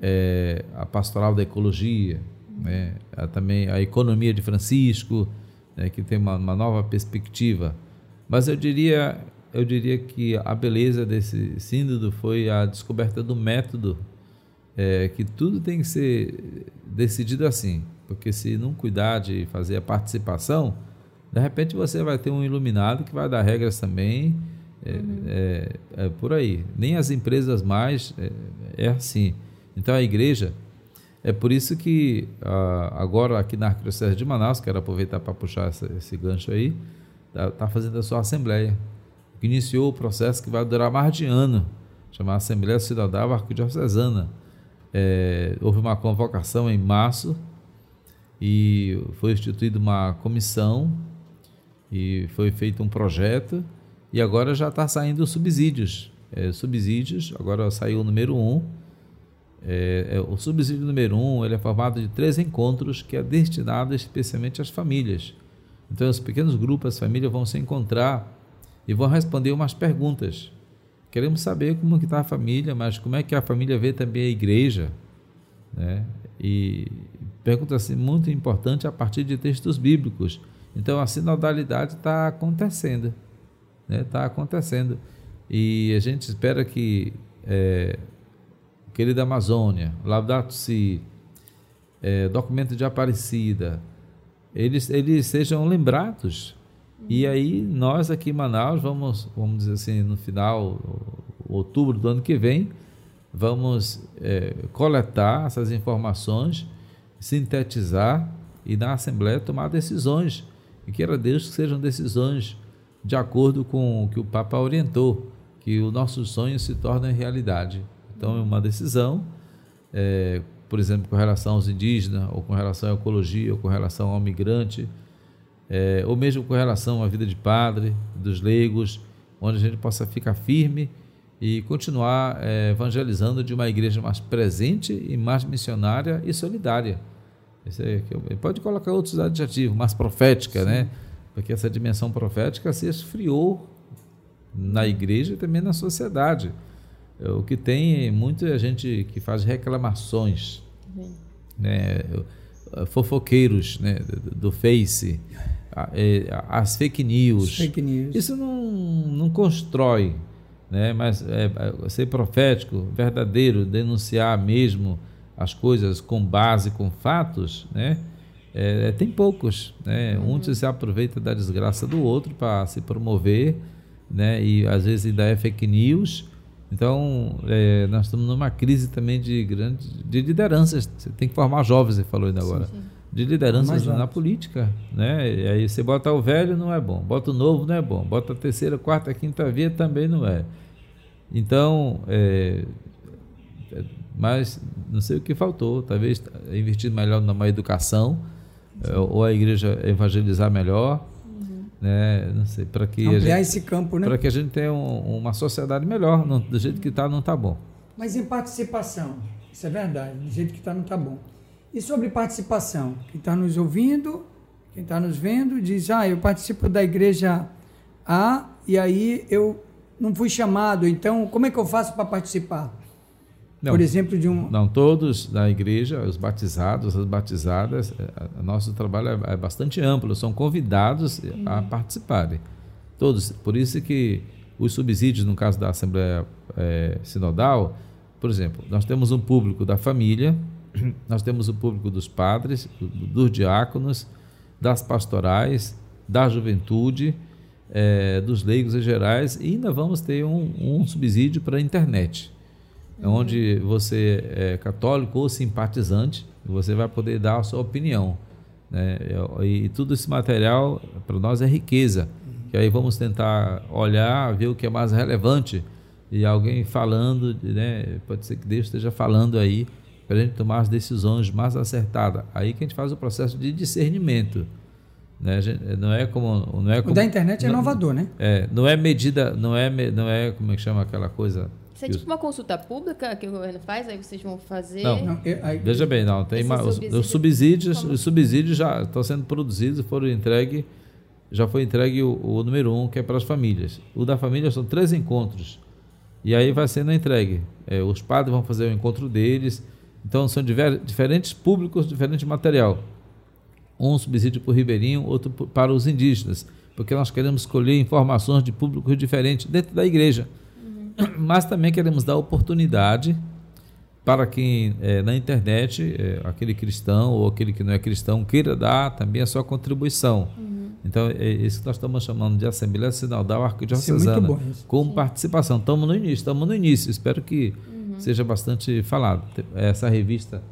é, a pastoral da ecologia, né, a, também a economia de Francisco, né, que tem uma, uma nova perspectiva. Mas eu diria eu diria que a beleza desse sínodo foi a descoberta do método, é, que tudo tem que ser decidido assim, porque se não cuidar de fazer a participação, de repente você vai ter um iluminado que vai dar regras também, é, uhum. é, é por aí. Nem as empresas mais é, é, assim. Então a igreja, é por isso que agora aqui na Arquidiocese de Manaus, quero aproveitar para puxar essa, esse gancho aí, está tá fazendo a sua assembleia que iniciou o processo que vai durar mais de ano, chamada Assembleia Cidadã Arquidiocesana. É, houve uma convocação em março e foi instituída uma comissão e foi feito um projeto e agora já está saindo os subsídios. É, subsídios, agora saiu o número um. É, é, o subsídio número um ele é formado de três encontros que é destinado especialmente às famílias. Então, os pequenos grupos, as famílias vão se encontrar e vão responder umas perguntas. Queremos saber como está a família, mas como é que a família vê também a igreja, né? E perguntas assim, muito importante a partir de textos bíblicos. Então a sinodalidade está acontecendo, está né? Tá acontecendo e a gente espera que é, querida Amazônia, Laudato Si, é, documento de Aparecida, eles, eles sejam lembrados e aí nós aqui em Manaus vamos, vamos dizer assim, no final, outubro do ano que vem, vamos é, coletar essas informações, sintetizar e na Assembleia tomar decisões. E queira Deus que sejam decisões de acordo com o que o Papa orientou, que os nossos sonhos se tornem realidade. Então é uma decisão, é, por exemplo, com relação aos indígenas, ou com relação à ecologia, ou com relação ao migrante, é, ou mesmo com relação à vida de padre, dos leigos, onde a gente possa ficar firme e continuar é, evangelizando de uma igreja mais presente e mais missionária e solidária. É, pode colocar outros adjetivos, mais profética, Sim. né? Porque essa dimensão profética se esfriou na igreja e também na sociedade. É, o que tem muita gente que faz reclamações, né? fofoqueiros né? do, do Face, é, as fake news. Fake news. Isso não, não constrói, né? mas é, é, ser profético, verdadeiro, denunciar mesmo as coisas com base, com fatos, né? É, é tem poucos. Né? Uhum. Um se aproveita da desgraça do outro para se promover, né? e às vezes ainda é fake news. Então, é, nós estamos numa crise também de grande de lideranças. Você tem que formar jovens, você falou ainda agora. Sim, sim de lideranças na política, né? E aí você bota o velho não é bom, bota o novo não é bom, bota a terceira, quarta, quinta via também não é. Então, é mas não sei o que faltou, talvez investir melhor numa educação é, ou a igreja evangelizar melhor, uhum. né? Não sei para que ampliar gente, esse campo, né? Para que a gente tenha um, uma sociedade melhor, não, do jeito que está não está bom. Mas em participação, isso é verdade, do jeito que está não está bom. E sobre participação, quem está nos ouvindo, quem está nos vendo, diz: Ah, eu participo da igreja A e aí eu não fui chamado, então como é que eu faço para participar? Não, Por exemplo, de um. Não, todos da igreja, os batizados, as batizadas, é, nosso trabalho é, é bastante amplo, são convidados hum. a participarem. Todos. Por isso que os subsídios, no caso da Assembleia é, Sinodal, por exemplo, nós temos um público da família, nós temos o público dos padres, dos diáconos, das pastorais, da juventude, é, dos leigos em gerais, e ainda vamos ter um, um subsídio para a internet, uhum. onde você é católico ou simpatizante, você vai poder dar a sua opinião. Né? E, e tudo esse material para nós é riqueza, que aí vamos tentar olhar, ver o que é mais relevante e alguém falando, né? Pode ser que Deus esteja falando aí para a gente tomar as decisões mais acertadas. Aí que a gente faz o processo de discernimento. Né? Não é como, não é como, o da internet é não, inovador, né? É, não é medida, não é, não é como é que chama aquela coisa isso é tipo uma consulta pública que o governo faz, aí vocês vão fazer. Não, não eu, aí, veja bem, não. Tem uma, os, os, subsídios, os subsídios já estão sendo produzidos e foram entregues. Já foi entregue o, o, número um, que é para as famílias. O da família são três encontros. E aí vai sendo entregue. É, os padres vão fazer o encontro deles. Então são diver, diferentes públicos, diferente material. Um subsídio para o ribeirinho, outro para os indígenas. Porque nós queremos escolher informações de públicos diferentes dentro da igreja mas também queremos dar oportunidade para quem é, na internet, é, aquele cristão ou aquele que não é cristão, queira dar também a sua contribuição. Uhum. Então, é isso que nós estamos chamando de Assembleia Sinodal Arquidiocesana, com Sim. participação. Estamos no início, estamos no início, espero que uhum. seja bastante falado. Essa revista,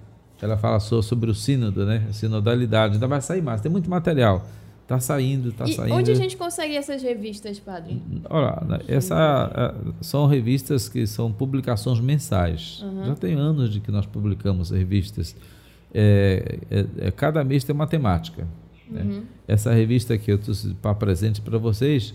ela fala sobre o sínodo, né? sinodalidade, ainda vai sair mais, tem muito material. Está saindo, está saindo. Onde a gente consegue essas revistas, padre? Olha, né, essa, é, são revistas que são publicações mensais. Uhum. Já tem anos de que nós publicamos revistas. É, é, é cada mês tem uma temática. Né? Uhum. Essa revista que eu estou para presente para vocês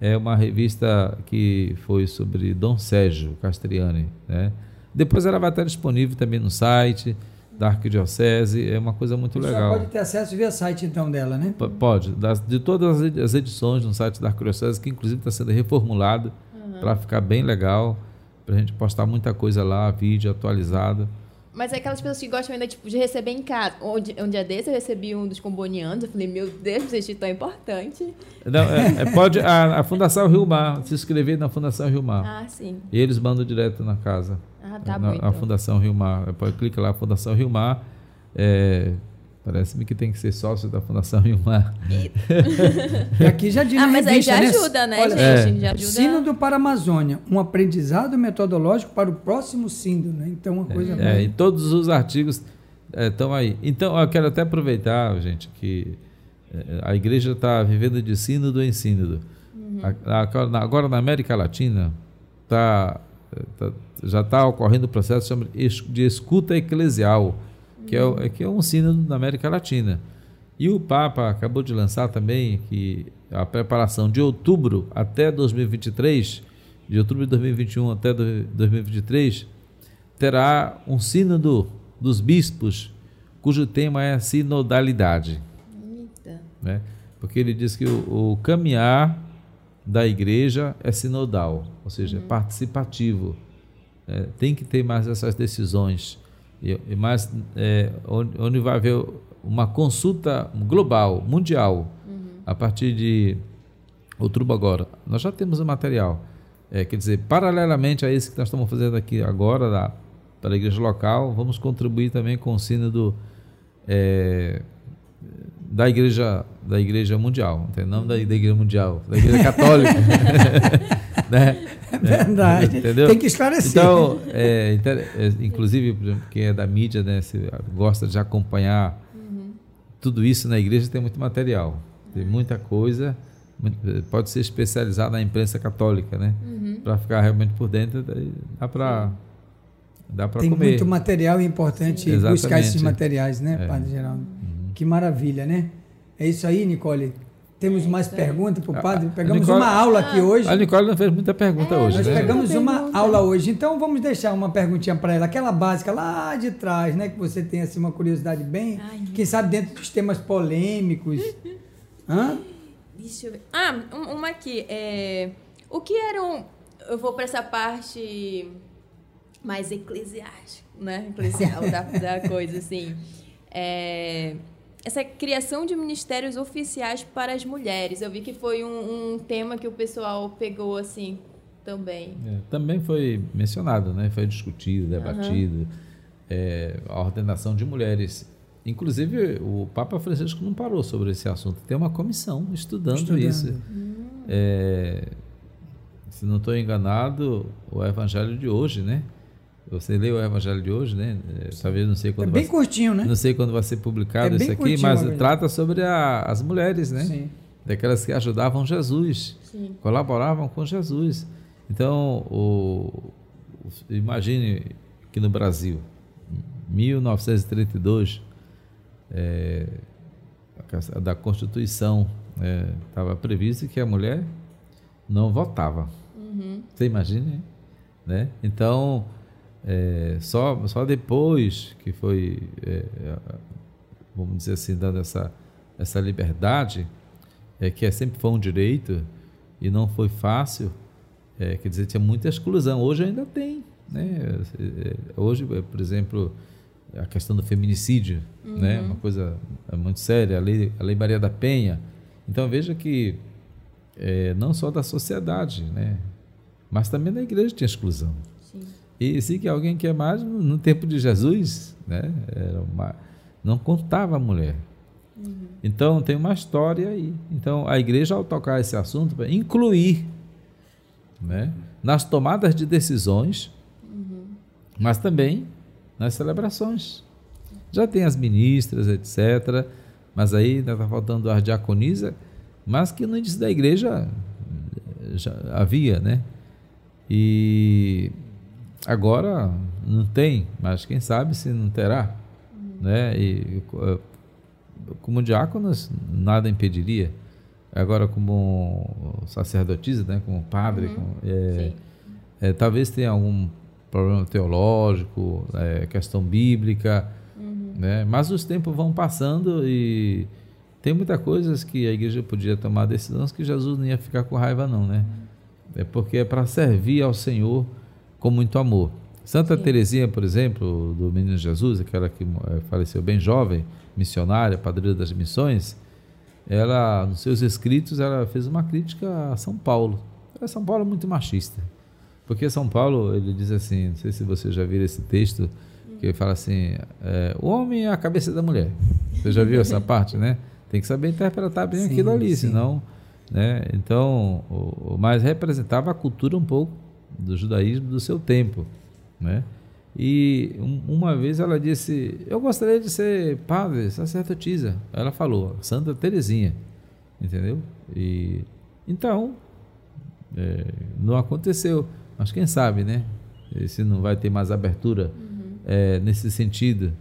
é uma revista que foi sobre Dom Sérgio Castriani. Né? Depois ela vai estar disponível também no site da Arquidiocese, é uma coisa muito Você legal. pode ter acesso via site então dela, né? P pode, das, de todas as edições no site da Arquidiocese, que inclusive está sendo reformulado uhum. para ficar bem legal, para a gente postar muita coisa lá, vídeo atualizado. Mas é aquelas pessoas que gostam ainda tipo, de receber em casa. Um, um dia desse eu recebi um dos combonianos, eu falei, meu Deus, vocês tão importante. Não, é, é, pode a, a Fundação Rio Mar, se inscrever na Fundação Rio Mar. Ah, sim. E eles mandam direto na casa. Ah, tá na, bom. Então. A Fundação Rio Mar. Pode clicar lá, Fundação Rio Mar. É, Parece-me que tem que ser sócio da Fundação Rio Mar. e aqui já diz Ah, mas revista, aí já né? ajuda, né, Olha, gente? É. Já ajuda. Sínodo para a Amazônia, um aprendizado metodológico para o próximo sínodo, né? Então, uma coisa... É, é e todos os artigos estão é, aí. Então, eu quero até aproveitar, gente, que é, a igreja está vivendo de sínodo em sínodo. Uhum. Agora, na América Latina, tá, tá já está ocorrendo o processo de escuta eclesial, que é, que é um sínodo na América Latina. E o Papa acabou de lançar também que a preparação de outubro até 2023, de outubro de 2021 até 2023, terá um sínodo dos bispos, cujo tema é sinodalidade. Eita. Né? Porque ele diz que o, o caminhar da igreja é sinodal, ou seja, uhum. é participativo. É, tem que ter mais essas decisões e, mas é, onde, onde, vai haver uma consulta global, mundial, uhum. a partir de outubro agora. Nós já temos o material. É, quer dizer, paralelamente a isso que nós estamos fazendo aqui agora da, pela igreja local, vamos contribuir também com o sino do, é, da igreja da igreja mundial, não da, da igreja mundial, da igreja católica. né? É verdade. Entendeu? Tem que esclarecer. Então, é, é, inclusive, quem é da mídia, né, gosta de acompanhar uhum. tudo isso na igreja, tem muito material. Tem muita coisa. Pode ser especializado na imprensa católica, né? Uhum. Para ficar realmente por dentro, dá para dá para comer. Tem muito material importante buscar esses materiais, né, é. Padre Geraldo? Que maravilha, né? É isso aí, Nicole. Temos mais perguntas para o padre? Pegamos Nicole, uma aula aqui hoje. A Nicole não fez muita pergunta é, hoje, nós né? pegamos uma aula hoje, então vamos deixar uma perguntinha para ela, aquela básica lá de trás, né? Que você tem assim, uma curiosidade bem, Ai, quem sabe dentro dos temas polêmicos. Hã? Deixa eu ver. Ah, uma aqui. É, o que eram. Eu vou para essa parte mais eclesiástica, né? Eclesial da, da coisa, assim. É, essa criação de ministérios oficiais para as mulheres. Eu vi que foi um, um tema que o pessoal pegou assim também. É, também foi mencionado, né? Foi discutido, debatido. Uhum. É, a ordenação de mulheres. Inclusive, o Papa Francisco não parou sobre esse assunto. Tem uma comissão estudando, estudando. isso. Hum. É, se não estou enganado, o Evangelho de hoje, né? Você leu o Evangelho de hoje, né? É, talvez não sei quando. É bem vai, curtinho, né? Não sei quando vai ser publicado é isso aqui, mas trata sobre a, as mulheres, né? Sim. Daquelas que ajudavam Jesus, Sim. colaboravam com Jesus. Então, o, imagine que no Brasil, 1932, é, da Constituição estava é, previsto que a mulher não votava. Uhum. Você imagina? Né? Então, é, só, só depois que foi, é, é, vamos dizer assim, dando essa, essa liberdade, é, que é, sempre foi um direito e não foi fácil, é, quer dizer, tinha muita exclusão. Hoje ainda tem. Né? Hoje, por exemplo, a questão do feminicídio, uhum. né? uma coisa muito séria, a lei, a lei Maria da Penha. Então, veja que é, não só da sociedade, né? mas também da igreja tinha exclusão. E se que alguém quer mais, no tempo de Jesus, né? Uma, não contava a mulher. Uhum. Então tem uma história aí. Então a igreja, ao tocar esse assunto, vai incluir né? nas tomadas de decisões, uhum. mas também nas celebrações. Já tem as ministras, etc. Mas aí ainda está faltando a diaconisa, mas que no início da igreja já havia, né? E agora não tem, mas quem sabe se não terá, né? E como diáconos nada impediria. Agora como sacerdotisa, né? Como padre, uhum. como, é, é, talvez tenha algum problema teológico, é, questão bíblica, uhum. né? Mas os tempos vão passando e tem muitas coisas que a igreja podia tomar decisões que Jesus não ia ficar com raiva não, né? É porque é para servir ao Senhor com muito amor. Santa Sim. Teresinha, por exemplo, do Menino Jesus, aquela que eh, faleceu bem jovem, missionária, padrinha das missões, ela, nos seus escritos, ela fez uma crítica a São Paulo. São Paulo é muito machista. Porque São Paulo, ele diz assim, não sei se você já viu esse texto, que ele fala assim, é, o homem é a cabeça da mulher. Você já viu essa parte, né? Tem que saber interpretar bem sim, aquilo ali, sim. senão... Né? Então, mas representava a cultura um pouco do judaísmo do seu tempo. Né? E um, uma vez ela disse: Eu gostaria de ser padre, sacerdotisa. Ela falou, Santa Terezinha. Entendeu? E então, é, não aconteceu. Mas quem sabe, né? Se não vai ter mais abertura uhum. é, nesse sentido.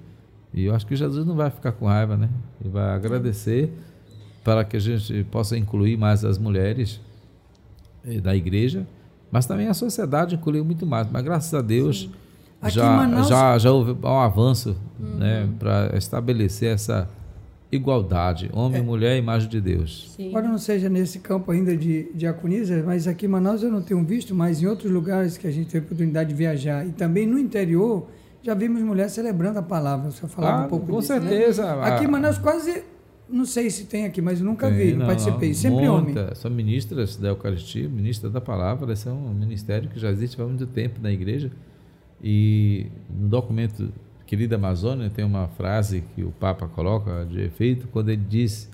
E eu acho que Jesus não vai ficar com raiva, né? Ele vai agradecer para que a gente possa incluir mais as mulheres eh, da igreja, mas também a sociedade incluiu muito mais. Mas graças a Deus já, Manaus... já, já houve um avanço uhum. né, para estabelecer essa igualdade, homem é. e mulher, imagem de Deus. Sim. Embora não seja nesse campo ainda de diaconisa, mas aqui em Manaus eu não tenho visto, mas em outros lugares que a gente teve a oportunidade de viajar e também no interior, já vimos mulheres celebrando a palavra. Você falava ah, um pouco com disso, né? certeza. Né? Aqui em Manaus quase não sei se tem aqui, mas nunca tem, vi, não, não participei. Sempre muita, homem. São ministras da Eucaristia, ministras da palavra, esse é um ministério que já existe há muito tempo na igreja. E no documento Querida Amazônia tem uma frase que o Papa coloca de efeito quando ele diz: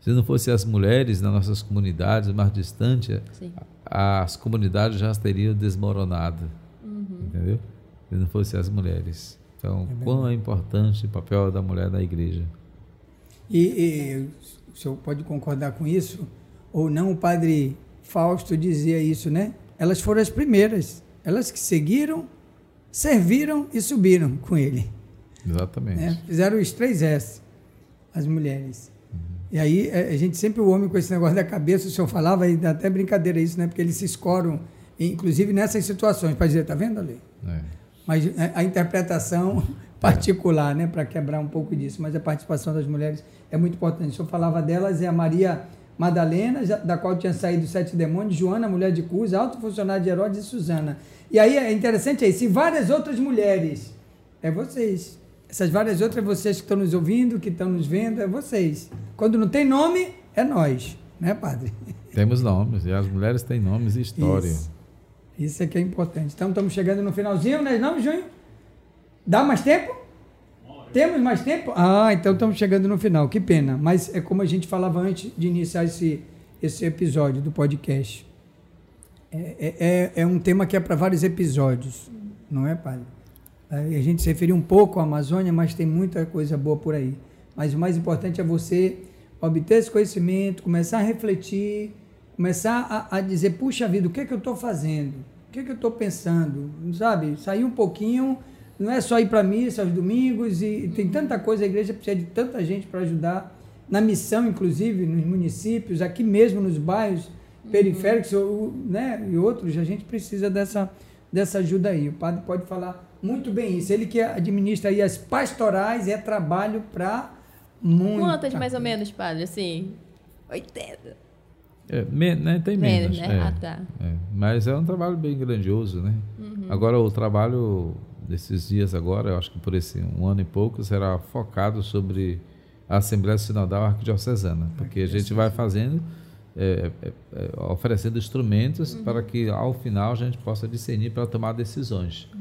se não fossem as mulheres nas nossas comunidades mais distantes, Sim. as comunidades já teriam desmoronado. Uhum. Entendeu? Se não fossem as mulheres. Então, é quão é importante o papel da mulher na igreja. E, e o senhor pode concordar com isso? Ou não, o padre Fausto dizia isso, né? Elas foram as primeiras, elas que seguiram, serviram e subiram com ele. Exatamente. Né? Fizeram os três S, as mulheres. Uhum. E aí, é, a gente sempre, o homem com esse negócio da cabeça, o senhor falava, e dá até brincadeira isso, né? Porque eles se escoram, inclusive nessas situações, para dizer, tá vendo ali? É. Mas é, a interpretação particular, né, para quebrar um pouco disso. Mas a participação das mulheres é muito importante. Eu falava delas, é a Maria Madalena, da qual tinha saído sete demônios, Joana, mulher de Cus, alto funcionário de Herodes e Susana. E aí é interessante isso, e várias outras mulheres, é vocês. Essas várias outras, vocês que estão nos ouvindo, que estão nos vendo, é vocês. Quando não tem nome, é nós, né, padre? Temos nomes, e as mulheres têm nomes e história. Isso, isso é que é importante. Então, estamos chegando no finalzinho, né, não, Junho? Dá mais tempo? Temos mais tempo? Ah, então estamos chegando no final. Que pena. Mas é como a gente falava antes de iniciar esse, esse episódio do podcast. É, é, é, é um tema que é para vários episódios, não é, padre? A gente se referiu um pouco à Amazônia, mas tem muita coisa boa por aí. Mas o mais importante é você obter esse conhecimento, começar a refletir, começar a, a dizer, puxa vida, o que é que eu estou fazendo? O que é que eu estou pensando? Sabe? Sair um pouquinho, não é só ir para missa aos domingos, e, e tem tanta coisa, a igreja precisa de tanta gente para ajudar, na missão, inclusive, nos municípios, aqui mesmo nos bairros periféricos né, e outros, a gente precisa dessa, dessa ajuda aí. O padre pode falar muito bem isso. Ele que administra aí as pastorais, é trabalho para muito. Quantas mais ou menos, padre? Assim, 80. É, men né, tem menos. menos né? É, ah, tá. É. Mas é um trabalho bem grandioso, né? Uhum. Agora, o trabalho desses dias agora, eu acho que por esse um ano e pouco, será focado sobre a Assembleia Sinodal Arquidiocesana, porque a gente vai fazendo, é, é, é, oferecendo instrumentos uhum. para que, ao final, a gente possa discernir para tomar decisões. Uhum.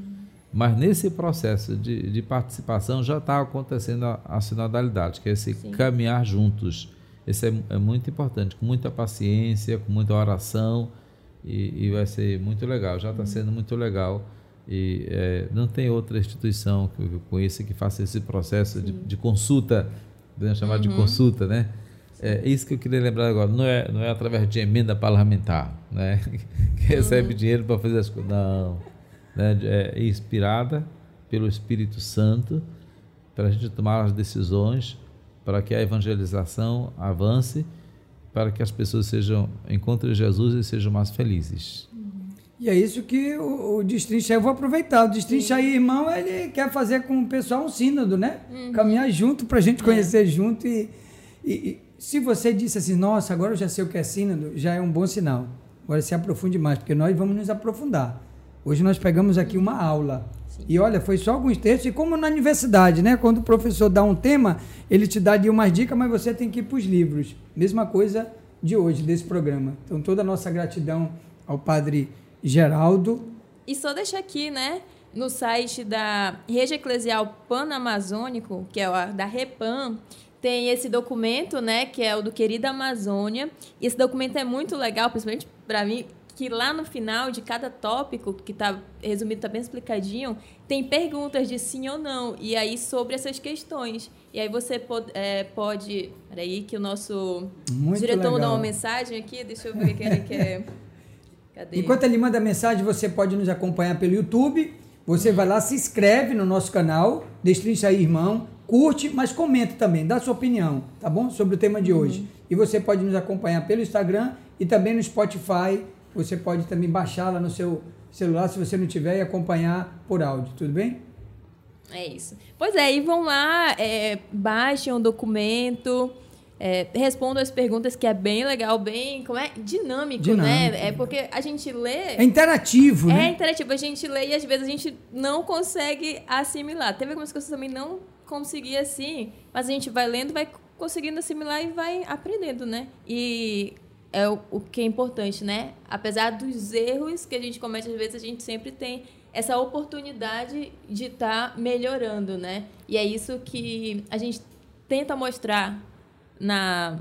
Mas nesse processo de, de participação já está acontecendo a, a, sinodalidade, que é esse Sim. caminhar juntos. Isso é, é, muito importante, com muita paciência, com muita oração, e, e vai ser muito legal. Já está uhum. sendo muito legal. E é, não tem outra instituição que eu conheça que faça esse processo de, de, consulta, podemos chamar uhum. de consulta, né? É isso que eu queria lembrar agora. Não é, não é através de emenda parlamentar, né? que recebe uhum. dinheiro para fazer as coisas. Não né, é inspirada pelo Espírito Santo para a gente tomar as decisões, para que a evangelização avance, para que as pessoas sejam encontrem Jesus e sejam mais felizes. E é isso que o, o Destrincha, eu vou aproveitar, o Destrincha aí, irmão, ele quer fazer com o pessoal um sínodo, né? Uhum. Caminhar junto, para a gente conhecer é. junto e, e, e, se você disse assim, nossa, agora eu já sei o que é sínodo, já é um bom sinal. Agora se aprofunde mais, porque nós vamos nos aprofundar. Hoje nós pegamos aqui uma aula. Sim. E olha, foi só alguns textos, e como na universidade, né? Quando o professor dá um tema, ele te dá de umas dicas, mas você tem que ir para os livros. Mesma coisa de hoje, desse programa. Então, toda a nossa gratidão ao padre Geraldo. E só deixar aqui, né? No site da Rede Eclesial Pan-Amazônico, que é a da REPAM, tem esse documento, né, que é o do Querida Amazônia. E esse documento é muito legal, principalmente para mim, que lá no final de cada tópico, que está resumido, está bem explicadinho, tem perguntas de sim ou não, e aí sobre essas questões. E aí você pode. É, pode peraí, que o nosso Muito diretor mandou uma mensagem aqui, deixa eu ver o que ele quer. Cadê? Enquanto ele manda mensagem, você pode nos acompanhar pelo YouTube. Você vai lá, se inscreve no nosso canal, destrincha aí, irmão, curte, mas comenta também, dá sua opinião, tá bom? Sobre o tema de hoje. Uhum. E você pode nos acompanhar pelo Instagram e também no Spotify você pode também baixá-la no seu celular se você não tiver e acompanhar por áudio, tudo bem? É isso. Pois é, e vão lá, é, baixem um documento, é, respondam as perguntas, que é bem legal, bem como é? Dinâmico, né? Dinâmico, né? É porque a gente lê. É interativo, é né? É interativo, a gente lê e às vezes a gente não consegue assimilar. Teve algumas coisas que eu também não consegui assim, mas a gente vai lendo, vai conseguindo assimilar e vai aprendendo, né? E é o, o, que é importante, né? Apesar dos erros que a gente comete, às vezes a gente sempre tem essa oportunidade de estar tá melhorando, né? E é isso que a gente tenta mostrar na,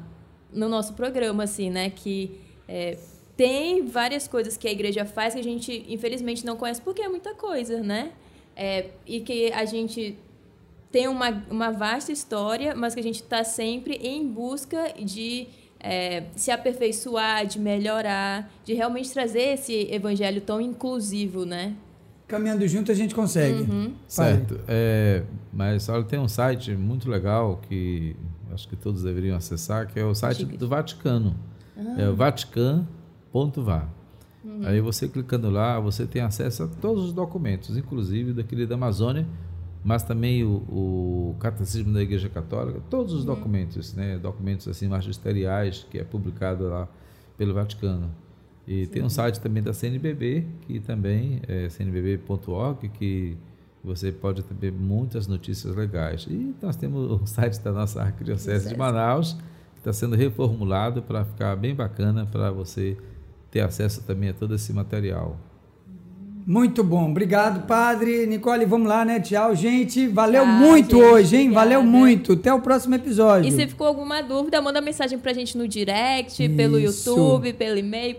no nosso programa, assim, né? Que é, tem várias coisas que a igreja faz que a gente, infelizmente, não conhece, porque é muita coisa, né? É, e que a gente tem uma, uma vasta história, mas que a gente está sempre em busca de é, se aperfeiçoar, de melhorar, de realmente trazer esse evangelho tão inclusivo, né? Caminhando junto a gente consegue. Uhum. Certo. É, mas olha, tem um site muito legal que acho que todos deveriam acessar, que é o site do Vaticano. Ah. É o vatican.va. Uhum. Aí você clicando lá, você tem acesso a todos os documentos, inclusive daquele da Amazônia, mas também o, o Catecismo da Igreja Católica, todos os uhum. documentos, né, documentos assim magisteriais que é publicado lá pelo Vaticano. E Sim. tem um site também da CNBB, que também é cnbb.org, que você pode ter muitas notícias legais. E nós temos o site da nossa Arquidiocese de Manaus, que está sendo reformulado para ficar bem bacana para você ter acesso também a todo esse material. Muito bom. Obrigado, padre. Nicole, vamos lá, né? Tchau, gente. Valeu muito gente, hoje, hein? Obrigada. Valeu muito. Até o próximo episódio. E se ficou alguma dúvida, manda mensagem pra gente no direct, Isso. pelo YouTube, pelo e-mail,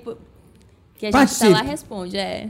que a gente Participe. tá lá responde. É.